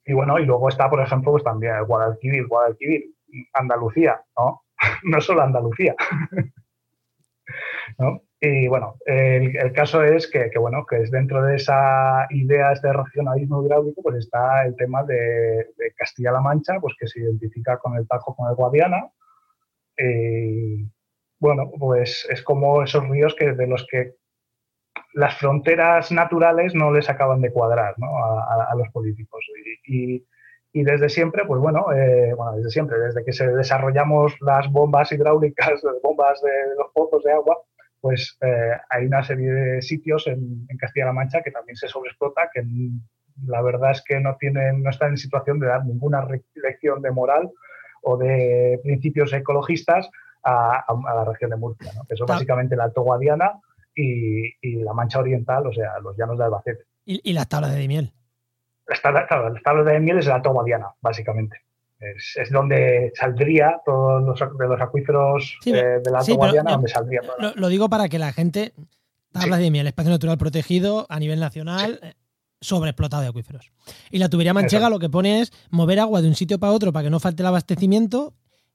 y bueno, y luego está, por ejemplo, pues también el Guadalquivir, Guadalquivir, Andalucía, ¿no? no solo Andalucía. ¿no? Y bueno, el, caso es que, bueno, que es dentro de esa idea, este racionalismo hidráulico, pues está el tema de, Castilla-La Mancha, pues que se identifica con el Tajo, con el Guadiana. Y bueno, pues es como esos ríos que de los que las fronteras naturales no les acaban de cuadrar ¿no? a, los políticos. Y, y, desde siempre, pues bueno, eh, bueno, desde siempre, desde que se desarrollamos las bombas hidráulicas, las bombas de los pozos de agua, pues eh, hay una serie de sitios en, Castilla-La Mancha que también se sobreexplota, que la verdad es que no, tienen, no están en situación de dar ninguna lección de moral o de principios ecologistas a, la región de Murcia, ¿no? que son básicamente la Alto Guadiana y, la Mancha Oriental, o sea, los llanos de Albacete. ¿Y, las tablas de miel? Las tablas, las tablas de miel es la Alto Guadiana, básicamente. Es, donde saldría todos los, de los acuíferos eh, de la Alto Guadiana, donde saldría. Lo, digo para que la gente. Tablas de miel, espacio natural protegido a nivel nacional, eh, sobreexplotado de acuíferos. Y la tubería manchega lo que pone es mover agua de un sitio para otro para que no falte el abastecimiento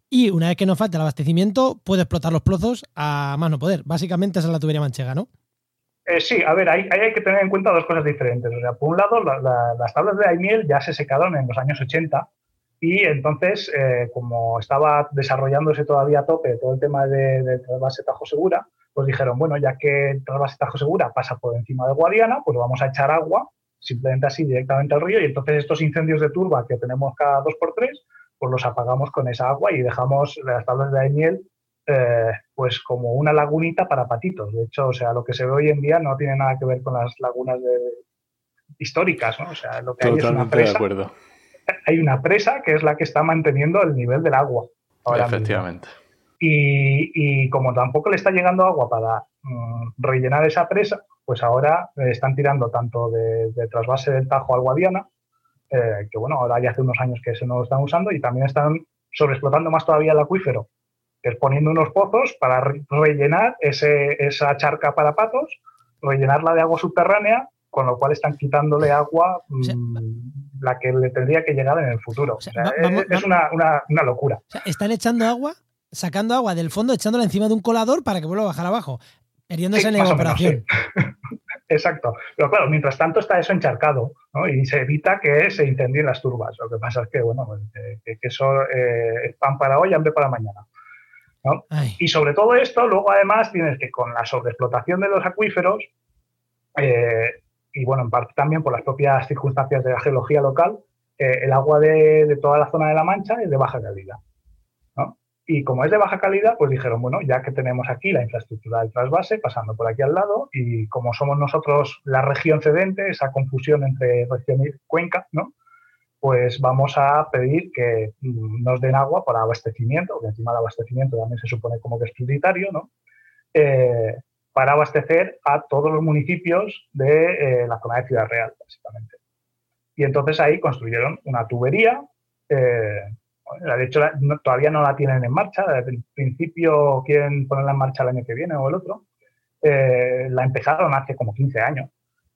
y una vez que no falte el abastecimiento puede explotar los pozos a más no poder. Básicamente esa es la tubería manchega, ¿no? Eh, sí, a ver, ahí, hay que tener en cuenta dos cosas diferentes. O sea, por un lado, las tablas de Aimiel ya se secaron en los años 80 y entonces, eh, como estaba desarrollándose todavía a tope todo el tema de, de trasvase Tajo Segura, pues dijeron, bueno, ya que el trasvase Tajo Segura pasa por encima de Guadiana, pues vamos a echar agua simplemente así directamente al río y entonces estos incendios de turba que tenemos cada dos por tres, pues los apagamos con esa agua y dejamos las tablas de miel eh, pues como una lagunita para patitos. De hecho, o sea, lo que se ve hoy en día no tiene nada que ver con las lagunas históricas, ¿no? O sea, lo que hay es una presa. De acuerdo hay una presa que es la que está manteniendo el nivel del agua. Efectivamente. Y, como tampoco le está llegando agua para mm, rellenar esa presa, pues ahora están tirando tanto de, trasvase del Tajo al Guadiana, eh, que bueno, ahora ya hace unos años que se no lo están usando, y también están sobreexplotando más todavía el acuífero, que es poniendo unos pozos para rellenar esa charca para patos, rellenarla de agua subterránea, con lo cual están quitándole agua. Mm, la que le tendría que llegar en el futuro. es, una, locura. están echando agua, sacando agua del fondo, echándola encima de un colador para que vuelva a bajar abajo, perdiéndose en la evaporación. Exacto. Pero claro, mientras tanto está eso encharcado y se evita que se incendien las turbas. Lo que pasa es que, bueno, pues, que, eso eh, es pan para hoy, hambre para mañana. Y sobre todo esto, luego además tienes que con la sobreexplotación de los acuíferos, eh, y bueno, en parte también por las propias circunstancias de la geología local, eh, el agua de, toda la zona de La Mancha es de baja calidad. Y como es de baja calidad, pues dijeron, bueno, ya que tenemos aquí la infraestructura del trasvase pasando por aquí al lado, y como somos nosotros la región cedente, esa confusión entre región y cuenca, ¿no? pues vamos a pedir que mm, nos den agua para abastecimiento, que encima del abastecimiento también se supone como que es prioritario, ¿no? Eh, para abastecer a todos los municipios de eh, la zona de Ciudad Real, básicamente. Y entonces ahí construyeron una tubería. Eh, de hecho, todavía no la tienen en marcha. Desde el principio quieren ponerla en marcha el año que viene o el otro. Eh, la empezaron hace como 15 años.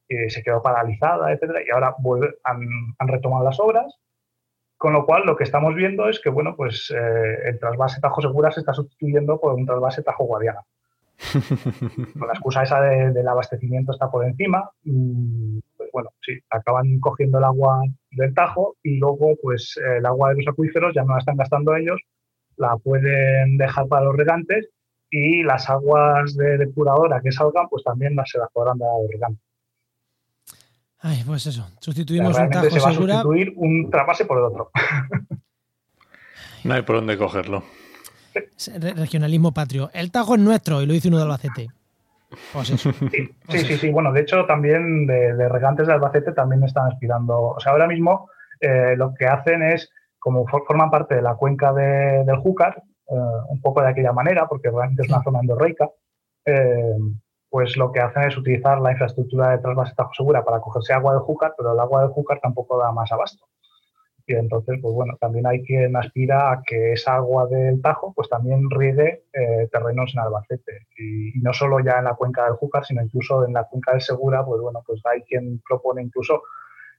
Y se quedó paralizada, etcétera, y ahora han, retomado las obras. Con lo cual, lo que estamos viendo es que, bueno, pues el trasvase Tajo Segura se está sustituyendo por un trasvase Tajo Guadiana. Con la excusa esa del abastecimiento está por encima, mm, pues bueno, sí, acaban cogiendo el agua del Tajo y luego pues el agua de los acuíferos ya no la están gastando ellos, la pueden dejar para los regantes y las aguas de depuradora que salgan pues también las se las podrán dar a los regantes. Ay, pues eso, sustituimos un Tajo se va a sustituir un trapase por el otro. no hay por dónde cogerlo. Regionalismo patrio. El Tajo es nuestro y lo dice uno de Albacete. Pues eso. Sí, sí, sí, Bueno, de hecho, también de, regantes de Albacete también están aspirando. O sea, ahora mismo eh, lo que hacen es, como forman parte de la cuenca del Júcar, eh, un poco de aquella manera, porque realmente es una zona endorreica, eh, pues lo que hacen es utilizar la infraestructura de trasvase Tajo Segura para cogerse agua del Júcar, pero el agua del Júcar tampoco da más abasto. Y entonces, pues bueno, también hay quien aspira a que esa agua del Tajo pues también riegue eh, terrenos en Albacete. Y, no solo ya en la cuenca del Júcar, sino incluso en la cuenca del Segura, pues bueno, pues hay quien propone incluso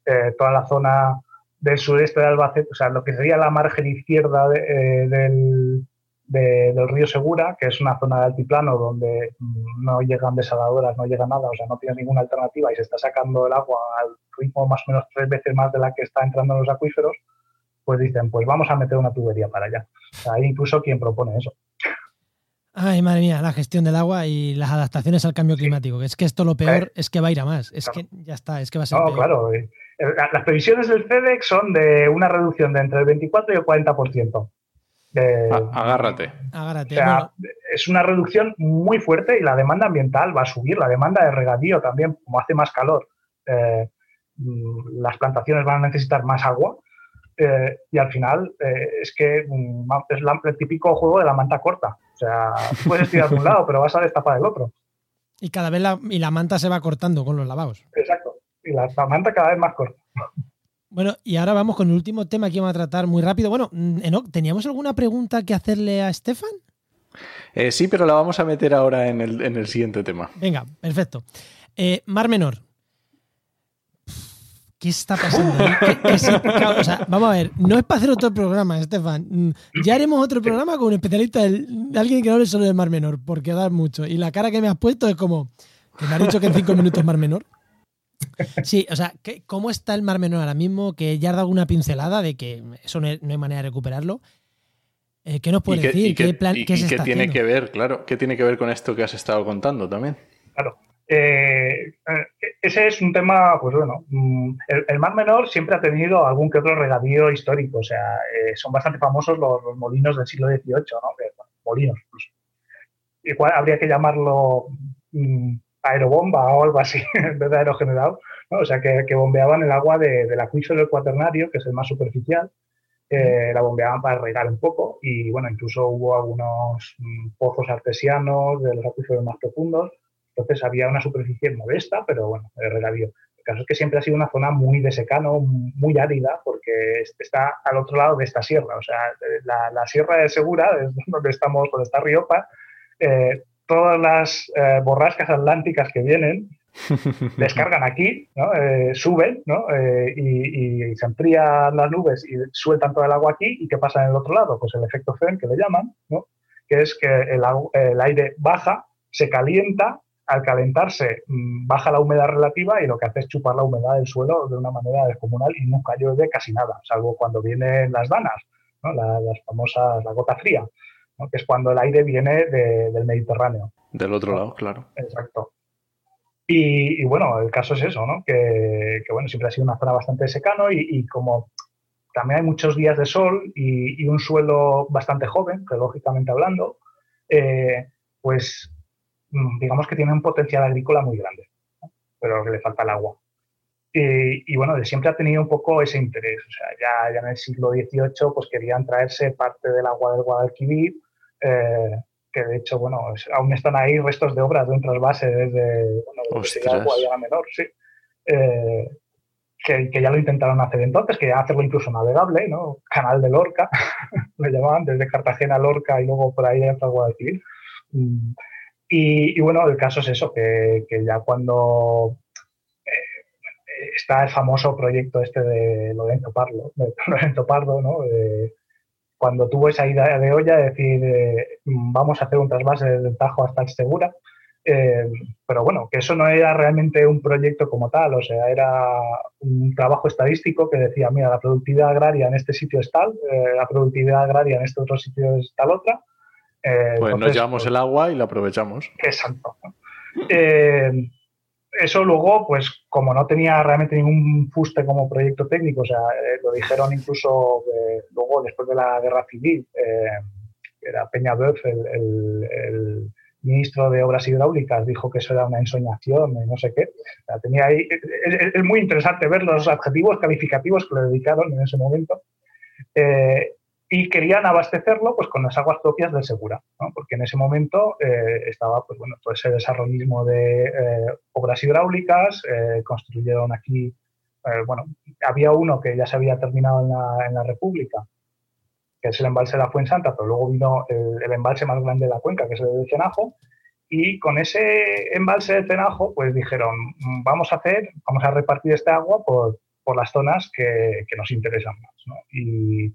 eh, toda la zona del sureste de Albacete, o sea, lo que sería la margen izquierda eh, del, del río Segura, que es una zona de altiplano donde no llegan desaladoras, no llega nada, o sea, no tiene ninguna alternativa y se está sacando el agua al ritmo más o menos tres veces más de la que está entrando en los acuíferos, pues dicen, pues vamos a meter una tubería para allá. hay incluso quien propone eso. Ay, madre mía, la gestión del agua y las adaptaciones al cambio climático. Es que esto lo peor es que va a ir a más. Es que ya está, es que va a ser. No, claro. Eh, las previsiones del FEDEX son de una reducción de entre el 24 y el 40%. Agárrate. Agárrate. Es una reducción muy fuerte y la demanda ambiental va a subir, la demanda de regadío también, como hace más calor. Eh, mm, las plantaciones van a necesitar más agua eh, y al final eh, es que mm, es el típico juego de la manta corta. O sea, puedes tirar de un lado, pero vas a destapar el otro. Y cada vez la, y la manta se va cortando con los lavados. Exacto. Y la, manta cada vez más corta. Bueno, y ahora vamos con el último tema que vamos a tratar muy rápido. Bueno, mm, Enoch, ¿teníamos alguna pregunta que hacerle a Stefan? Eh, sí, pero la vamos a meter ahora en el, en el siguiente tema. Venga, perfecto. Mar Menor, ¿Qué está pasando? vamos a ver, no es para hacer otro programa, Estefan. Mm, ya haremos otro programa con un especialista, de alguien que no hable solo del Mar Menor, porque da mucho. Y la cara que me has puesto es como, que me ha dicho que en cinco minutos Mar Menor. Sí, o sea, ¿cómo está el Mar Menor ahora mismo? Que ya ha dado una pincelada de que eso no hay manera de recuperarlo. Eh, ¿Qué nos puede decir? ¿Qué, plan, qué, tiene que ver, claro? ¿Qué tiene que ver con esto que has estado contando también? Claro. Eh, ese es un tema, pues bueno, mm, el, Mar Menor siempre ha tenido algún que otro regadío histórico, o sea, eh, son bastante famosos los, molinos del siglo XVIII, ¿no? molinos. Igual habría que llamarlo mm, aerobomba o algo así, en vez de aerogenerador, ¿no? o sea, que, bombeaban el agua de, del acuífero cuaternario, que es el más superficial, eh, la bombeaban para regar un poco y bueno, incluso hubo algunos mm, pozos artesianos de los acuíferos más profundos entonces había una superficie modesta, pero bueno, de regadío. El caso es que siempre ha sido una zona muy de secano, muy árida, porque está al otro lado de esta sierra. O sea, la, sierra de Segura, donde estamos, donde está Riopa, eh, todas las eh, borrascas atlánticas que vienen descargan aquí, eh, suben ¿no? y, se amplían las nubes y sueltan todo el agua aquí. ¿Y qué pasa en el otro lado? Pues el efecto FEN, que le llaman, ¿no? que es que el, el aire baja, se calienta al calentarse mm, baja la humedad relativa y lo que hace es chupar la humedad del suelo de una manera descomunal y nunca llueve casi nada, salvo cuando vienen las danas, las famosas, la gota fría, que es cuando el aire viene del Mediterráneo. Del otro lado, claro. Exacto. Y, bueno, el caso es eso, ¿no? que, bueno, siempre ha sido una zona bastante secano y, y como también hay muchos días de sol y, un suelo bastante joven, geológicamente hablando, eh, pues Mm, digamos que tiene un potencial agrícola muy grande, pero que le falta el agua. Y, bueno, siempre ha tenido un poco ese interés. O sea, ya, en el siglo XVIII pues querían traerse parte del agua del Guadalquivir, eh, que de hecho, bueno, aún están ahí restos de obras de un trasvase desde bueno, de Menor, sí. Eh, que, ya lo intentaron hacer entonces, que hacerlo incluso navegable, ¿no? Canal de Lorca, lo llamaban, desde Cartagena a Lorca y luego por ahí hasta Guadalquivir. Mm, y, bueno, el caso es eso, que, ya cuando eh, está el famoso proyecto este de Lorenzo Pardo, de Lorenzo Pardo, ¿no? cuando tuvo esa idea de olla de decir, eh, vamos a hacer un trasvase del Tajo hasta el Segura, eh, pero bueno, que eso no era realmente un proyecto como tal, o sea, era un trabajo estadístico que decía, mira, la productividad agraria en este sitio es tal, la productividad agraria en este otro sitio es tal otra, eh, pues nos llevamos el agua y la aprovechamos. Exacto. Eh, eso luego, pues como no tenía realmente ningún fuste como proyecto técnico, o sea, eh, lo dijeron incluso luego después de la guerra civil, era Peña Boeuf, el, ministro de Obras Hidráulicas, dijo que eso era una ensoñación y no sé qué. tenía ahí, es, muy interesante ver los adjetivos calificativos que le dedicaron en ese momento y querían abastecerlo pues, con las aguas propias del Segura, porque en ese momento eh, estaba pues, bueno, todo ese desarrollismo de eh, obras hidráulicas, eh, construyeron aquí bueno, había uno que ya se había terminado en la, en la República, que es el embalse de la Fuensanta, pero luego vino el, embalse más grande de la cuenca, que es el de Cenajo, y con ese embalse de Cenajo, pues dijeron, mm, vamos a hacer, vamos a repartir este agua por, por las zonas que, que, nos interesan más. ¿no? Y,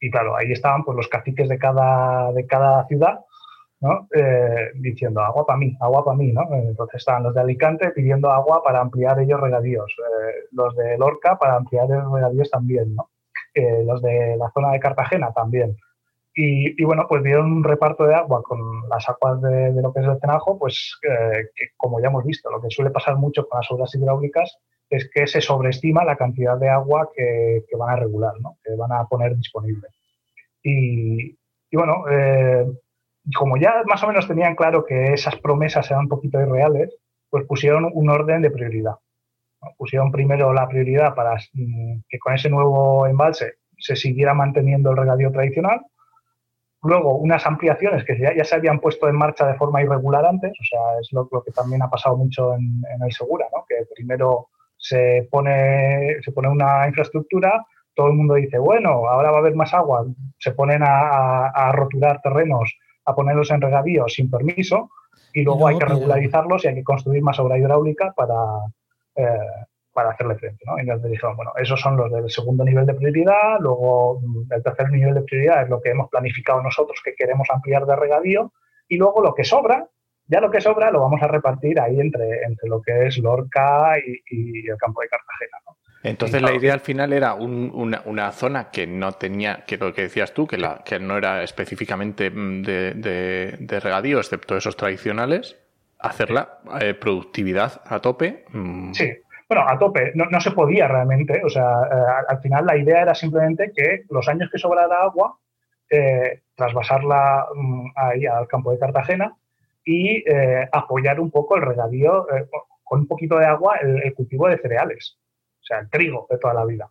y, claro, ahí estaban pues, los caciques de cada, de cada ciudad ¿no? Eh, diciendo agua para mí, agua para mí. ¿no? Entonces estaban los de Alicante pidiendo agua para ampliar ellos regadíos, eh, los de Lorca para ampliar los regadíos también. ¿no? los de la zona de Cartagena también. Y, bueno, pues dieron un reparto de agua con las aguas de, lo que es el Cenajo, pues que como ya hemos visto, lo que suele pasar mucho con las obras hidráulicas es que se sobreestima la cantidad de agua que, van a regular, ¿no? que van a poner disponible. Y, bueno, eh, como ya más o menos tenían claro que esas promesas eran un poquito irreales, pues pusieron un orden de prioridad. Pusieron primero la prioridad para mm, que con ese nuevo embalse se siguiera manteniendo el regadío tradicional. Luego, unas ampliaciones que ya, se habían puesto en marcha de forma irregular antes, o sea, es lo, que también ha pasado mucho en, el Segura, ¿no? que primero se pone, se pone una infraestructura, todo el mundo dice, bueno, ahora va a haber más agua, se ponen a, roturar terrenos, a ponerlos en regadío sin permiso, y luego hay que regularizarlos y hay que construir más obra hidráulica para, eh, para hacerle frente. ¿no? Y nos dijeron, bueno, esos son los del segundo nivel de prioridad, luego mm, el tercer nivel de prioridad es lo que hemos planificado nosotros que queremos ampliar de regadío, y luego lo que sobra, ya lo que sobra lo vamos a repartir ahí entre, entre lo que es Lorca y, el campo de Cartagena. ¿no? Entonces la idea al final era una, una, zona que no tenía, que lo que decías tú, que, la, que no era específicamente mm, de, de, de regadío, excepto esos tradicionales, hacerla eh, productividad a tope. Mm. Sí, bueno, a tope, no, se podía realmente. O sea, eh, al final la idea era simplemente que los años que sobrara agua, eh, trasvasarla mm, ahí al campo de Cartagena y apoyar un poco el regadío con un poquito de agua, el, cultivo de cereales. O sea, el trigo de toda la vida.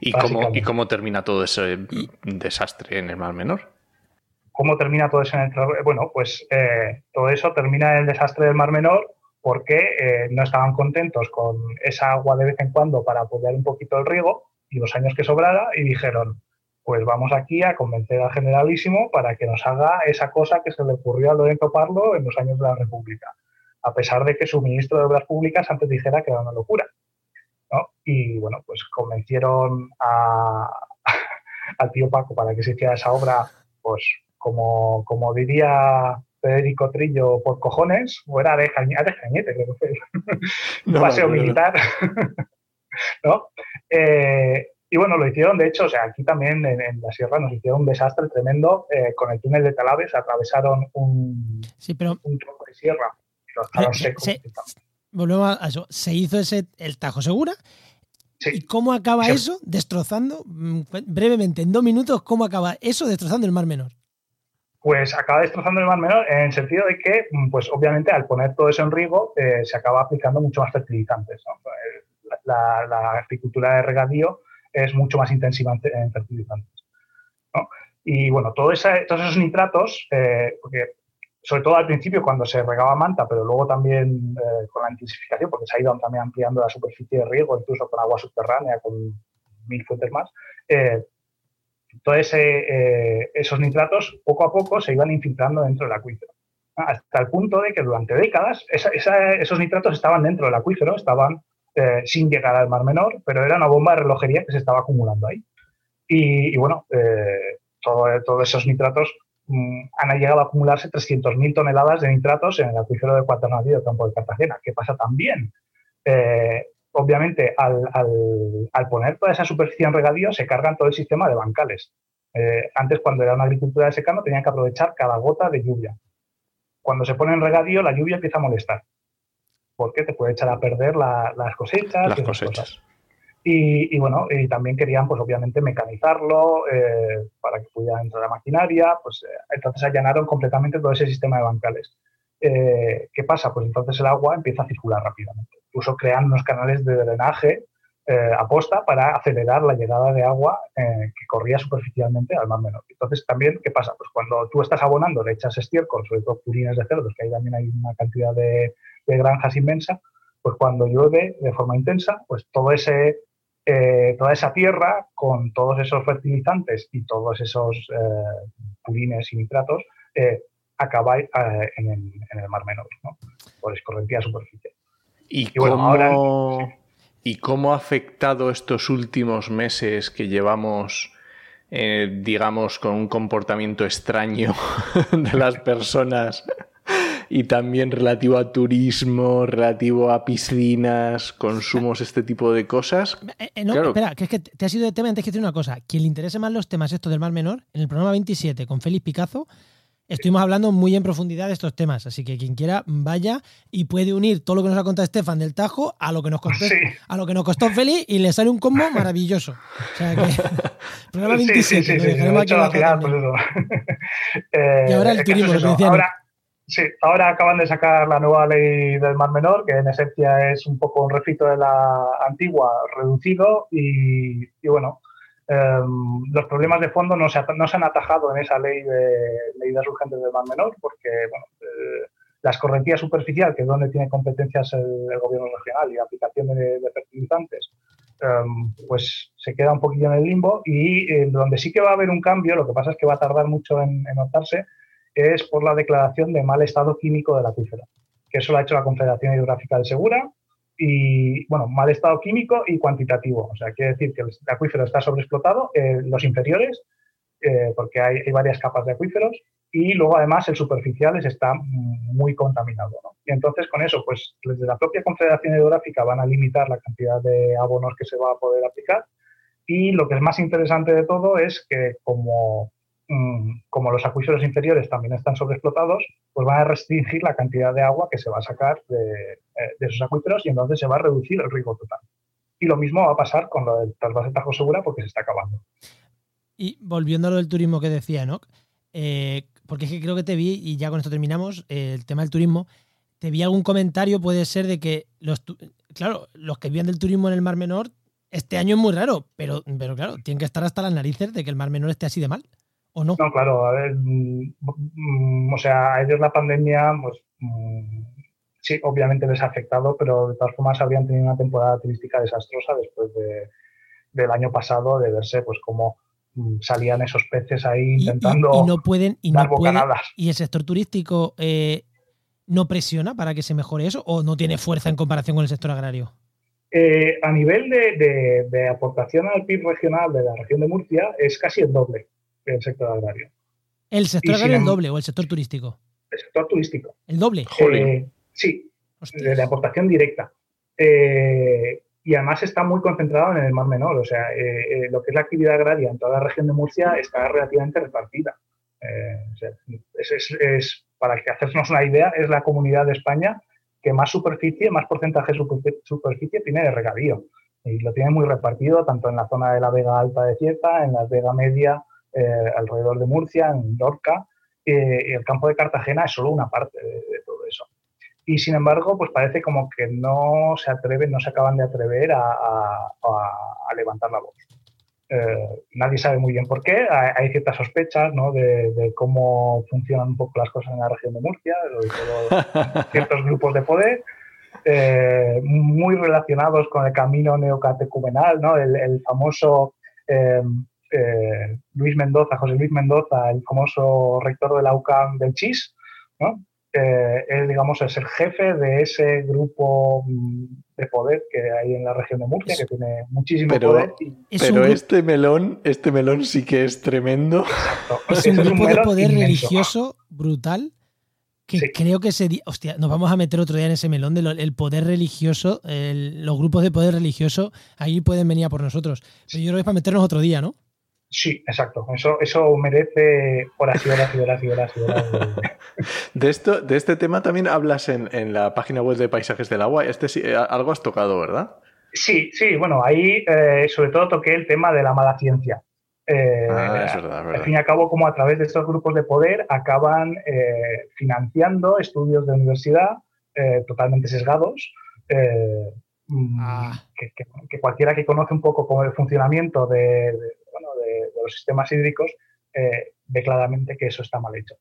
¿Y cómo, ¿Y cómo termina todo ese desastre en el Mar Menor? ¿Cómo termina todo eso en el Bueno, pues eh, todo eso termina en el desastre del Mar Menor porque eh, no estaban contentos con esa agua de vez en cuando para apoyar un poquito el riego y los años que sobrara y dijeron, pues vamos aquí a convencer al generalísimo para que nos haga esa cosa que se le ocurrió a Lorenzo Parlo en los años de la República, a pesar de que su ministro de Obras Públicas antes dijera que era una locura. Y bueno, pues convencieron al tío Paco para que se hiciera esa obra, pues como, como diría Federico Trillo por cojones, o era de, Cañete, creo que fue, un paseo militar. ¿no? Eh, y bueno, lo hicieron, de hecho, o sea, aquí también en, la sierra nos hicieron un desastre tremendo eh, con el túnel de Talaves, atravesaron un, un tronco de sierra. volvemos a eso. Se hizo ese el Tajo Segura. ¿Y cómo acaba eso? Destrozando, mm, brevemente, en dos minutos, ¿cómo acaba eso destrozando el Mar Menor? pues acaba destrozando el mar menor en el sentido de que, mm, pues obviamente al poner todo eso en riego, eh, se acaba aplicando mucho más fertilizantes. Eh, la, agricultura de regadío es mucho más intensiva en fertilizantes. Y bueno, todos esos nitratos, eh, porque sobre todo al principio cuando se regaba manta, pero luego también con la intensificación, porque se ha ido también ampliando la superficie de riego, incluso con agua subterránea, con mil fuentes más, eh, esos nitratos poco a poco se iban infiltrando dentro del acuífero. Hasta el punto de que durante décadas esos nitratos estaban dentro del acuífero, estaban eh, sin llegar al Mar Menor, pero era una bomba de relojería que se estaba acumulando ahí. Y, bueno, eh, todos esos nitratos mm, han llegado a acumularse 300.000 toneladas de nitratos en el acuífero de Cuaternario del campo de Cartagena. ¿Qué pasa también? obviamente, al, poner toda esa superficie en regadío, se cargan todo el sistema de bancales. Eh, antes, cuando era una agricultura de secano, tenían que aprovechar cada gota de lluvia. Cuando se pone en regadío, la lluvia empieza a molestar, porque te puede echar a perder las cosechas. Las cosechas. Y, bueno, y también querían, pues obviamente, mecanizarlo eh, para que pudiera entrar la maquinaria. Pues eh, entonces allanaron completamente todo ese sistema de bancales. ¿Qué pasa? Pues entonces el agua empieza a circular rápidamente incluso crean unos canales de drenaje eh, aposta para acelerar la llegada de agua eh, que corría superficialmente al mar menor. Entonces, también, ¿qué pasa? Pues cuando tú estás abonando, le echas estiércol, sobre todo purines de cerdos, que ahí también hay una cantidad de, granjas inmensa, pues cuando llueve de forma intensa, pues todo ese, eh, toda esa tierra con todos esos fertilizantes y todos esos eh, purines y nitratos eh, acaba en el, Mar Menor, ¿no? por escorrentía superficie. ¿Y, cómo, ¿Y cómo ha afectado estos últimos meses que llevamos eh, digamos, con un comportamiento extraño de las personas y también relativo a turismo, relativo a piscinas, consumos, este tipo de cosas. Eh, eh, no, espera, que es que te ha sido de tema antes que decir una cosa. Quien le interese más los temas estos del Mar Menor, en el programa 27 con Félix Picazo, Estuvimos hablando muy en profundidad de estos temas, así que quien quiera vaya y puede unir todo lo que nos ha contado Estefan del Tajo a lo que nos costó, a lo que nos costó Feli y le sale un combo maravilloso. O sea que programa 27, lo dejaremos aquí y ahora el turismo, ahora, sí, ahora acaban de sacar la nueva ley del Mar Menor, que en esencia es un poco un refito de la antigua, reducido y, y bueno, Em, los problemas de fondo no se, no se, han atajado en esa ley de medidas urgentes del mar menor, porque bueno, eh, la escorrentía superficial, que es donde tiene competencias el, gobierno regional y aplicación de, fertilizantes, em, pues se queda un poquillo en el limbo y eh, donde sí que va a haber un cambio, lo que pasa es que va a tardar mucho en, en notarse, es por la declaración de mal estado químico del acuífero, que eso lo ha hecho la Confederación Hidrográfica de Segura, y, bueno, mal estado químico y cuantitativo. O sea, quiere decir que el acuífero está sobreexplotado, eh, los inferiores, eh, porque hay, varias capas de acuíferos, y luego además el superficial está muy contaminado. Y entonces con eso, pues desde la propia Confederación Hidrográfica van a limitar la cantidad de abonos que se va a poder aplicar. Y lo que es más interesante de todo es que como como los acuíferos inferiores también están sobreexplotados, pues van a restringir la cantidad de agua que se va a sacar de, eh, esos acuíferos y entonces se va a reducir el riesgo total. Y lo mismo va a pasar con lo del trasvase Tajo Segura porque se está acabando. Y volviendo a lo del turismo que decía, ¿no? Eh, porque es que creo que te vi, y ya con esto terminamos, eh, el tema del turismo, te vi algún comentario, puede ser de que los, claro, los que viven del turismo en el Mar Menor, este año es muy raro, pero, pero claro, tienen que estar hasta las narices de que el Mar Menor esté así de mal no? claro, a ver, mm, mm, o sea, a ellos la pandemia, pues mm, sí, obviamente les ha afectado, pero de todas formas habrían tenido una temporada turística desastrosa después del año pasado, de verse pues como salían esos peces ahí intentando y, no pueden y no y el sector turístico eh, no presiona para que se mejore eso o no tiene fuerza en comparación con el sector agrario eh, a nivel de, de, aportación al PIB regional de la región de Murcia es casi el doble el sector agrario. ¿El sector agrario el doble o el sector turístico? El sector turístico. ¿El doble? Eh, sí, de, aportación directa. Eh, y además está muy concentrado en el Mar Menor. O sea, eh, lo que es la actividad agraria en toda la región de Murcia está relativamente repartida. es, para que hacernos una idea, es la comunidad de España que más superficie, más porcentaje de superficie tiene de regadío. Y lo tiene muy repartido tanto en la zona de la Vega Alta de Cierta, en la Vega Media, eh, alrededor de Murcia, en Lorca, eh, y el campo de Cartagena es solo una parte de, todo eso. Y sin embargo, pues parece como que no se atreven, no se acaban de atrever a, levantar la voz. Eh, nadie sabe muy bien por qué. Hay, ciertas sospechas ¿no? de, cómo funcionan un poco las cosas en la región de Murcia, de ciertos grupos de poder, muy relacionados con el camino neocatecumenal, ¿no? el, famoso eh, Luis Mendoza, José Luis Mendoza, el famoso rector de la UCAM del CHIS, ¿no? él, digamos, es el jefe de ese grupo mm, de poder que hay en la región de Murcia, que tiene muchísimo poder. pero este melón, este melón sí que es tremendo. Es un grupo de poder religioso brutal que creo que sería. Hostia, nos vamos a meter otro día en ese melón del poder religioso, los grupos de poder religioso, ahí pueden venir a por nosotros. Pero yo creo que es para meternos otro día, ¿no? Sí, exacto. Eso, eso merece horas y horas y horas y horas. de, esto, de este tema también hablas en, la página web de Paisajes del Agua. Este sí, eh, algo has tocado, ¿verdad? Sí, sí. Bueno, ahí eh, sobre todo toqué el tema de la mala ciencia. Eh, ah, es verdad, verdad. Al fin y al cabo, como a través de estos grupos de poder acaban financiando estudios de universidad totalmente sesgados. Mm, ah. que, cualquiera que conoce un poco cómo el funcionamiento de los sistemas hídricos, eh, ve claramente que eso está mal hecho.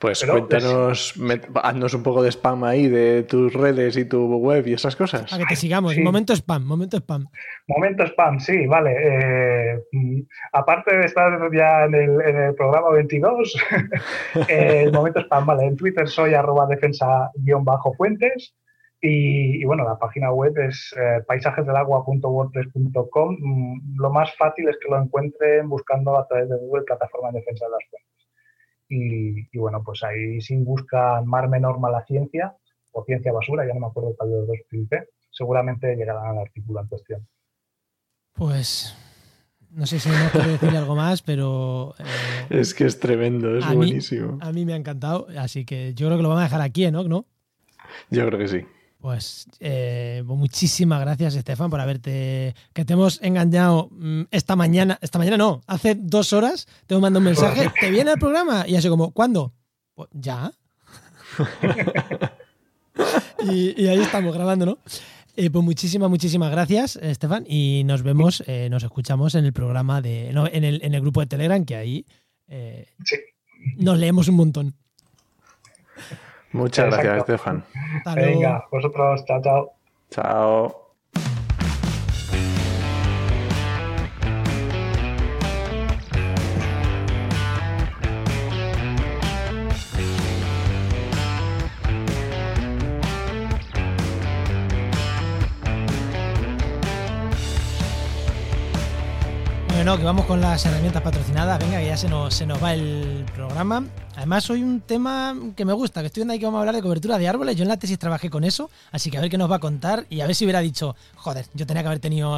Pues Pero cuéntanos, met- haznos un poco de spam ahí de tus redes y tu web y esas cosas. Para que te sigamos. Sí. Momento spam, momento spam. Momento spam, sí, vale. Eh, mm, aparte de estar ya en el, en el programa 22, eh, el momento spam, vale. En Twitter soy arroba defensa-fuentes y, y bueno, la página web es eh, paisajesdelagua.wordpress.com. Mm, Lo más fácil es que lo encuentren buscando a través de Google Plataforma de Defensa de las Fuentes. Y, y bueno, pues ahí si buscan Mar Menor Mala Ciencia o Ciencia Basura, ya no me acuerdo cuál de los dos utilicé, seguramente llegarán al artículo en cuestión. Pues no sé si no quiero decir algo más, pero eh, Es que es tremendo, es A mí- buenísimo. a mí me ha encantado. Así que yo creo que lo vamos a dejar aquí, ¿no? ¿No? Yo creo que sí. Pues eh, muchísimas gracias, Estefan, por haberte. que te hemos engañado mm, esta mañana. Esta mañana no, hace dos horas te hemos mandado un mensaje. ¿Te viene el programa? Y así como, ¿cuándo? Pues ya. y, y ahí estamos grabando, ¿no? Eh, pues muchísimas, muchísimas gracias, Estefan. Y nos vemos, eh, nos escuchamos en el programa de. No, en el, en el grupo de Telegram, que ahí Sí. nos leemos un montón. Muchas gracias. Estefan. Venga, vosotros, chao, chao. Chao. Bueno, que vamos con las herramientas patrocinadas. Venga, que ya se nos, se nos va el programa. Además, hoy un tema que me gusta, que estoy viendo ahí que vamos a hablar de cobertura de árboles. Yo en la tesis trabajé con eso, así que a ver qué nos va a contar y a ver si hubiera dicho, joder, yo tenía que haber tenido,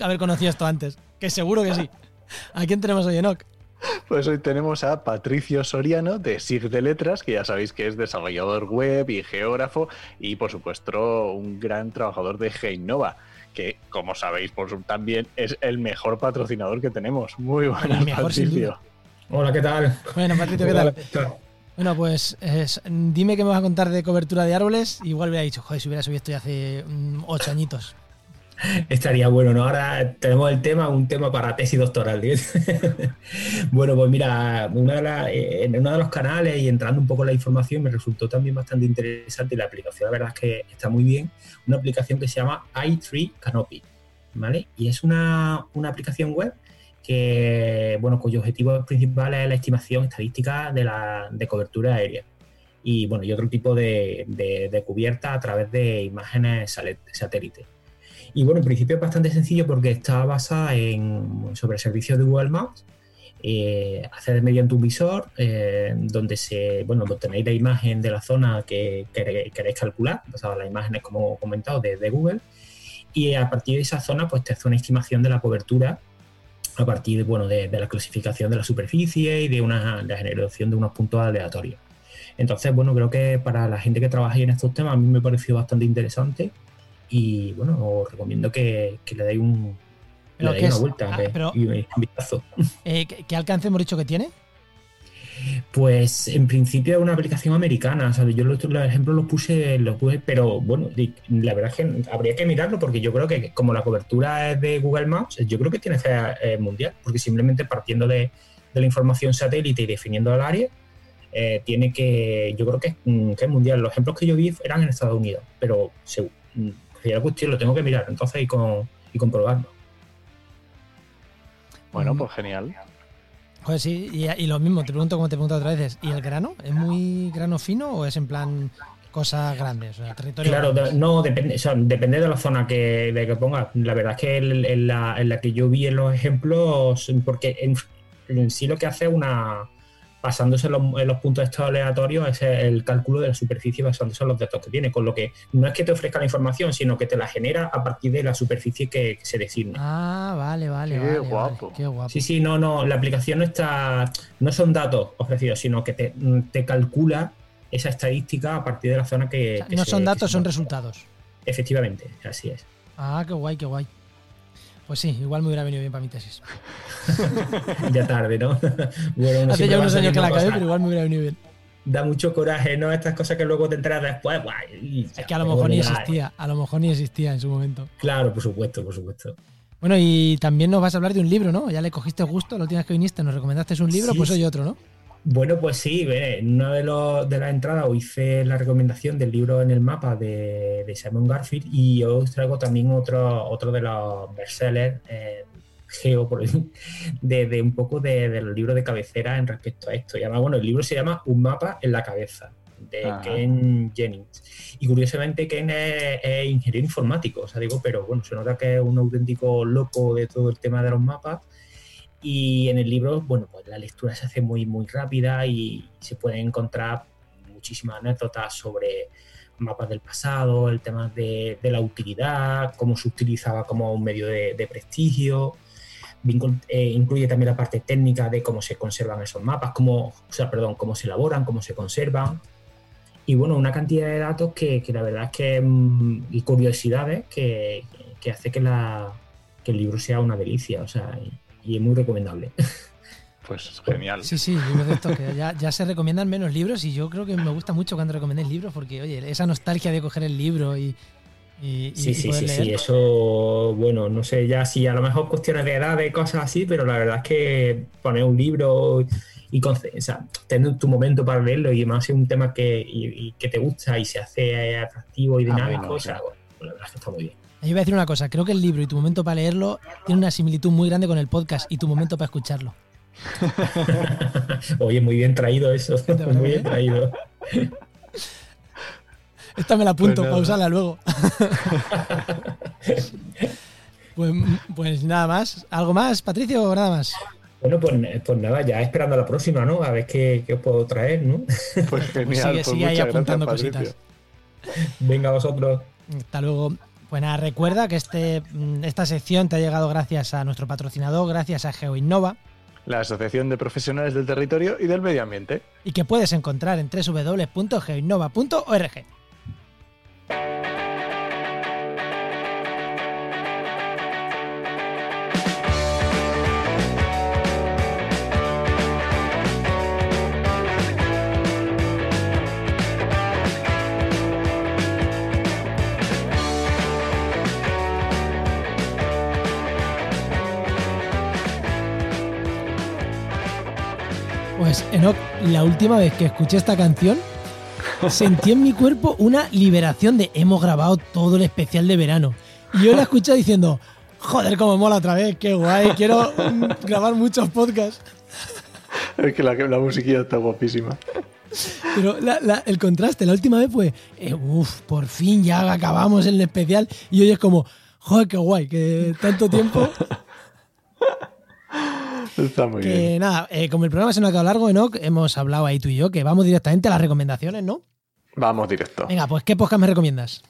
haber conocido esto antes. Que seguro que sí. ¿A quién tenemos hoy, Enoch? Pues hoy tenemos a Patricio Soriano de SIG de Letras, que ya sabéis que es desarrollador web y geógrafo y por supuesto un gran trabajador de Geinova, que como sabéis por su- también es el mejor patrocinador que tenemos. Muy buenas, mejor, Patricio. Hola, ¿qué tal? Bueno, Patricio, ¿qué tal? Bueno, pues es- dime qué me vas a contar de cobertura de árboles. Igual hubiera dicho, joder, si hubiera subido esto ya hace mm, ocho añitos. Estaría bueno, ¿no? Ahora tenemos el tema, un tema para tesis doctoral. bueno, pues mira, una de eh, en uno de los canales y entrando un poco en la información me resultó también bastante interesante la aplicación, la verdad es que está muy bien, una aplicación que se llama i3 Canopy, ¿vale? Y es una, una aplicación web que, bueno, cuyo objetivo principal es la estimación estadística de, la, de cobertura aérea. Y bueno, y otro tipo de, de- de cubierta a través de imágenes satélite. Y bueno, en principio es bastante sencillo porque está basada en, sobre servicios de Google Maps. Eh, hacer mediante un visor eh, donde se, bueno, obtenéis la imagen de la zona que queréis, calcular, basada las imágenes, como comentado, de, de Google. Y a partir de esa zona, pues te hace una estimación de la cobertura a partir bueno, de, de la clasificación de la superficie y de, una, la generación de unos puntos aleatorios. Entonces, bueno, creo que para la gente que trabaja en estos temas a mí me pareció bastante interesante y bueno, os recomiendo que, que le deis un, Pero le ¿qué deis una es? vuelta Ah, pero- y un vistazo. Eh, ¿qué, alcance hemos dicho que tiene? Pues en principio es una aplicación americana, ¿sabes? Yo los, los ejemplos los puse, los puse, pero bueno, la verdad es que habría que mirarlo porque yo creo que como la cobertura es de Google Maps, yo creo que tiene que ser eh, mundial, porque simplemente partiendo de, de la información satélite y definiendo el área, eh, tiene que, yo creo que es, mm, que es mundial. Los ejemplos que yo vi eran en Estados Unidos, pero se, sería la cuestión, lo tengo que mirar entonces y, con, y comprobarlo. Bueno, pues genial. Joder, sí, y, y lo mismo, te pregunto como te he preguntado otras veces. ¿Y el grano? ¿Es muy grano fino o es en plan cosas grandes? O sea, territorio Claro, grandes? no, depende, o sea, depende de la zona que, de que pongas. La verdad es que en, en la, en la que yo vi en los ejemplos, porque en, en sí lo que hace es una. Basándose en los, en los puntos estos aleatorios, es el cálculo de la superficie basándose en los datos que tiene. Con lo que no es que te ofrezca la información, sino que te la genera a partir de la superficie que, que se designe. Ah, vale, vale, Qué vale, guapo. vale, Qué guapo. Sí, sí, no, no, la aplicación no está. No son datos ofrecidos, sino que te, te calcula esa estadística a partir de la zona que. O sea, que no se- son datos, son resultados. Efectivamente, así es. Ah, qué guay, qué guay. Pues sí, igual me hubiera venido bien para mi tesis. ya tarde, ¿no? bueno, Hace ya unos años que la acabé, pero igual me hubiera venido bien. Da mucho coraje, ¿no? Estas cosas que luego te enteras después. guay, ya, Es que a lo mejor ni existía, a lo mejor ni existía en su momento. Claro, por supuesto, por supuesto. Bueno, y también nos vas a hablar de un libro, ¿no? Ya le cogiste gusto la última vez que viniste, nos recomendaste un libro, Sí, pues hoy otro, ¿no? Bueno, pues sí, en una de, los, de las entradas os hice la recomendación del libro en el mapa de, de Simon Garfield y os traigo también otro, otro de los bestsellers eh, geo de, de, un poco de, del libro de cabecera en respecto a esto. Y además, bueno, el libro se llama Un mapa en la cabeza de Ken Jennings. Y curiosamente Ken es, es, ingeniero informático, o sea, digo, pero bueno, se nota que es un auténtico loco de todo el tema de los mapas y en el libro, bueno, pues la lectura se hace muy, muy rápida y se pueden encontrar muchísimas anécdotas sobre mapas del pasado, el tema de, de la utilidad, cómo se utilizaba como un medio de, de prestigio. Eh, incluye también la parte técnica de cómo se conservan esos mapas, cómo, o sea, perdón, cómo se elaboran, cómo se conservan. Y bueno, una cantidad de datos que, que la verdad es que. Mm, y curiosidades que, que hace que, la, que el libro sea una delicia. O sea, es muy recomendable. Pues genial. Sí, sí, libros de estos que ya, ya, se recomiendan menos libros y yo creo que me gusta mucho cuando recomendéis libros porque, oye, esa nostalgia de coger el libro y... y sí, y sí, sí, leer. sí, eso, bueno, no sé ya si a lo mejor cuestiones de edad, de cosas así, pero la verdad es que poner un libro y o sea, tener tu momento para leerlo y más es un tema que, y, que te gusta y se hace atractivo y dinámico, ah, bueno, o sea, bueno, la verdad es que está muy bien. Yo voy a decir una cosa, creo que el libro y tu momento para leerlo tiene una similitud muy grande con el podcast y tu momento para escucharlo. Oye, muy bien traído eso, muy bien traído. Esta me la apunto pues para usarla luego. pues, pues, nada más. ¿Algo más, Patricio, o nada más? Bueno, pues, pues, nada, ya esperando la próxima, ¿no? A ver qué, qué os puedo traer, ¿no? Pues, pues genial, pues sigue, sigue ahí apuntando cositas. Venga, vosotros. Hasta luego. Pues nada, recuerda que este, mm, esta sección te ha llegado gracias a nuestro patrocinador, gracias a GeoInnova. La Asociación de Profesionales del Territorio y del Medio Ambiente. Y que puedes encontrar en www.geoinnova.org. Pues, Enoch, la última vez que escuché esta canción, sentí en mi cuerpo una liberación de hemos grabado todo el especial de verano. Y yo la escuché diciendo, joder, cómo mola otra vez, qué guay, quiero grabar muchos podcasts. Es que la, la musiquilla está guapísima. Pero el contraste, la última vez fue, eh, uff, por fin ya acabamos el especial. Y hoy es como, joder, qué guay, que tanto tiempo Está muy que, bien. nada, eh, como el programa se nos ha quedado largo, Enoch, hemos hablado ahí tú y yo que vamos directamente a las recomendaciones, ¿no? Vamos directo. Venga, pues ¿qué podcast me recomiendas?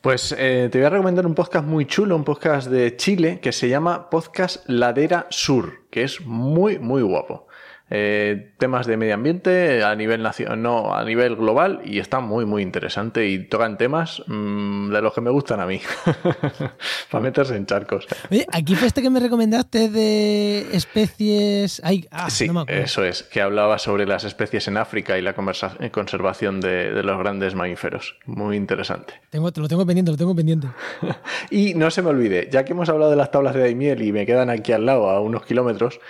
Pues eh, te voy a recomendar un podcast muy chulo, un podcast de Chile que se llama Podcast Ladera Sur, que es muy, muy guapo. Eh, temas de medio ambiente a nivel nacional, no, a nivel global y está muy muy interesante y tocan temas mmm, de los que me gustan a mí para meterse en charcos. Oye, aquí fue este que me recomendaste de especies. Ay, ah, sí, no eso es, que hablaba sobre las especies en África y la eh, conservación de, de, los grandes mamíferos. Muy interesante. Tengo, lo tengo pendiente, lo tengo pendiente. y no se me olvide, ya que hemos hablado de las tablas de Daimiel y me quedan aquí al lado a unos kilómetros.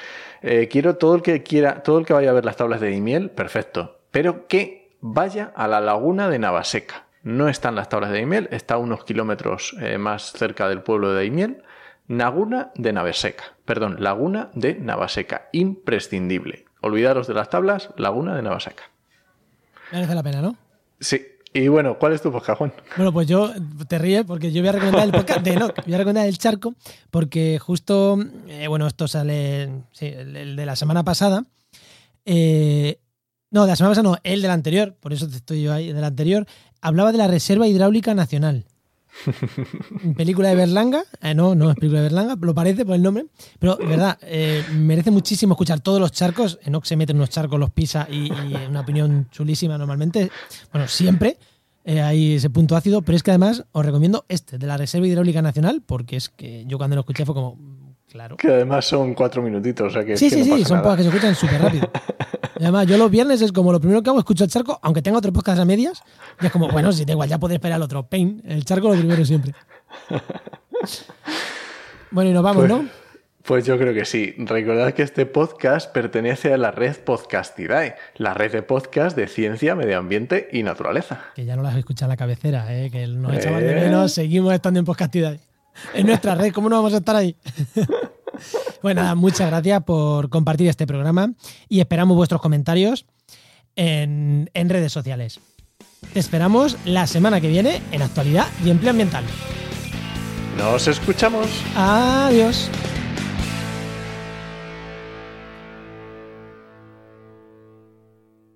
Eh, quiero todo el que quiera, todo el que vaya a ver las tablas de Daimiel, perfecto. Pero que vaya a la laguna de Navaseca. No están las tablas de Daimiel, está a unos kilómetros eh, más cerca del pueblo de Daimiel. Laguna de Navaseca. Perdón, Laguna de Navaseca. Imprescindible. Olvidaros de las tablas, Laguna de Navaseca. Merece la pena, ¿no? Sí, y bueno, ¿cuál es tu podcast? Bueno, pues yo te ríes porque yo voy a recomendar el podcast de Enoch, voy a recomendar el charco, porque justo, eh, bueno, esto sale, sí, el, de la semana pasada. Eh, no, de la semana pasada no, el del anterior, por eso estoy yo ahí, del anterior, hablaba de la Reserva Hidráulica Nacional. Película de Berlanga, eh, no, no es película de Berlanga, lo parece por el nombre, pero verdad, eh, merece muchísimo escuchar todos los charcos. Enoch se mete en unos charcos, los pisa y, una opinión chulísima normalmente, bueno, siempre. Eh, hay ese punto ácido, pero es que además os recomiendo este, de la Reserva Hidráulica Nacional, porque es que yo cuando lo escuché fue como, claro. Que además son cuatro minutitos, o sea que. Sí, es que sí, no sí, son podcasts que se escuchan súper rápido. Y además, yo los viernes es como lo primero que hago, escucho el charco, aunque tenga otro podcast a medias, y es como, bueno, si da igual, ya puedes esperar el otro. Pain, el charco lo primero siempre. Bueno, y nos vamos, pues, ¿no? Pues yo creo que sí. Recordad que este podcast pertenece a la red Podcastidae, la red de podcast de ciencia, medio ambiente y naturaleza. Que ya no las escuchado en la cabecera, ¿eh? que nos echamos de menos, seguimos estando en Podcastidae. En nuestra red, ¿cómo no vamos a estar ahí? bueno, nada, muchas gracias por compartir este programa y esperamos vuestros comentarios en, en redes sociales. Te esperamos la semana que viene en Actualidad y Empleo Ambiental. Nos escuchamos. Adiós.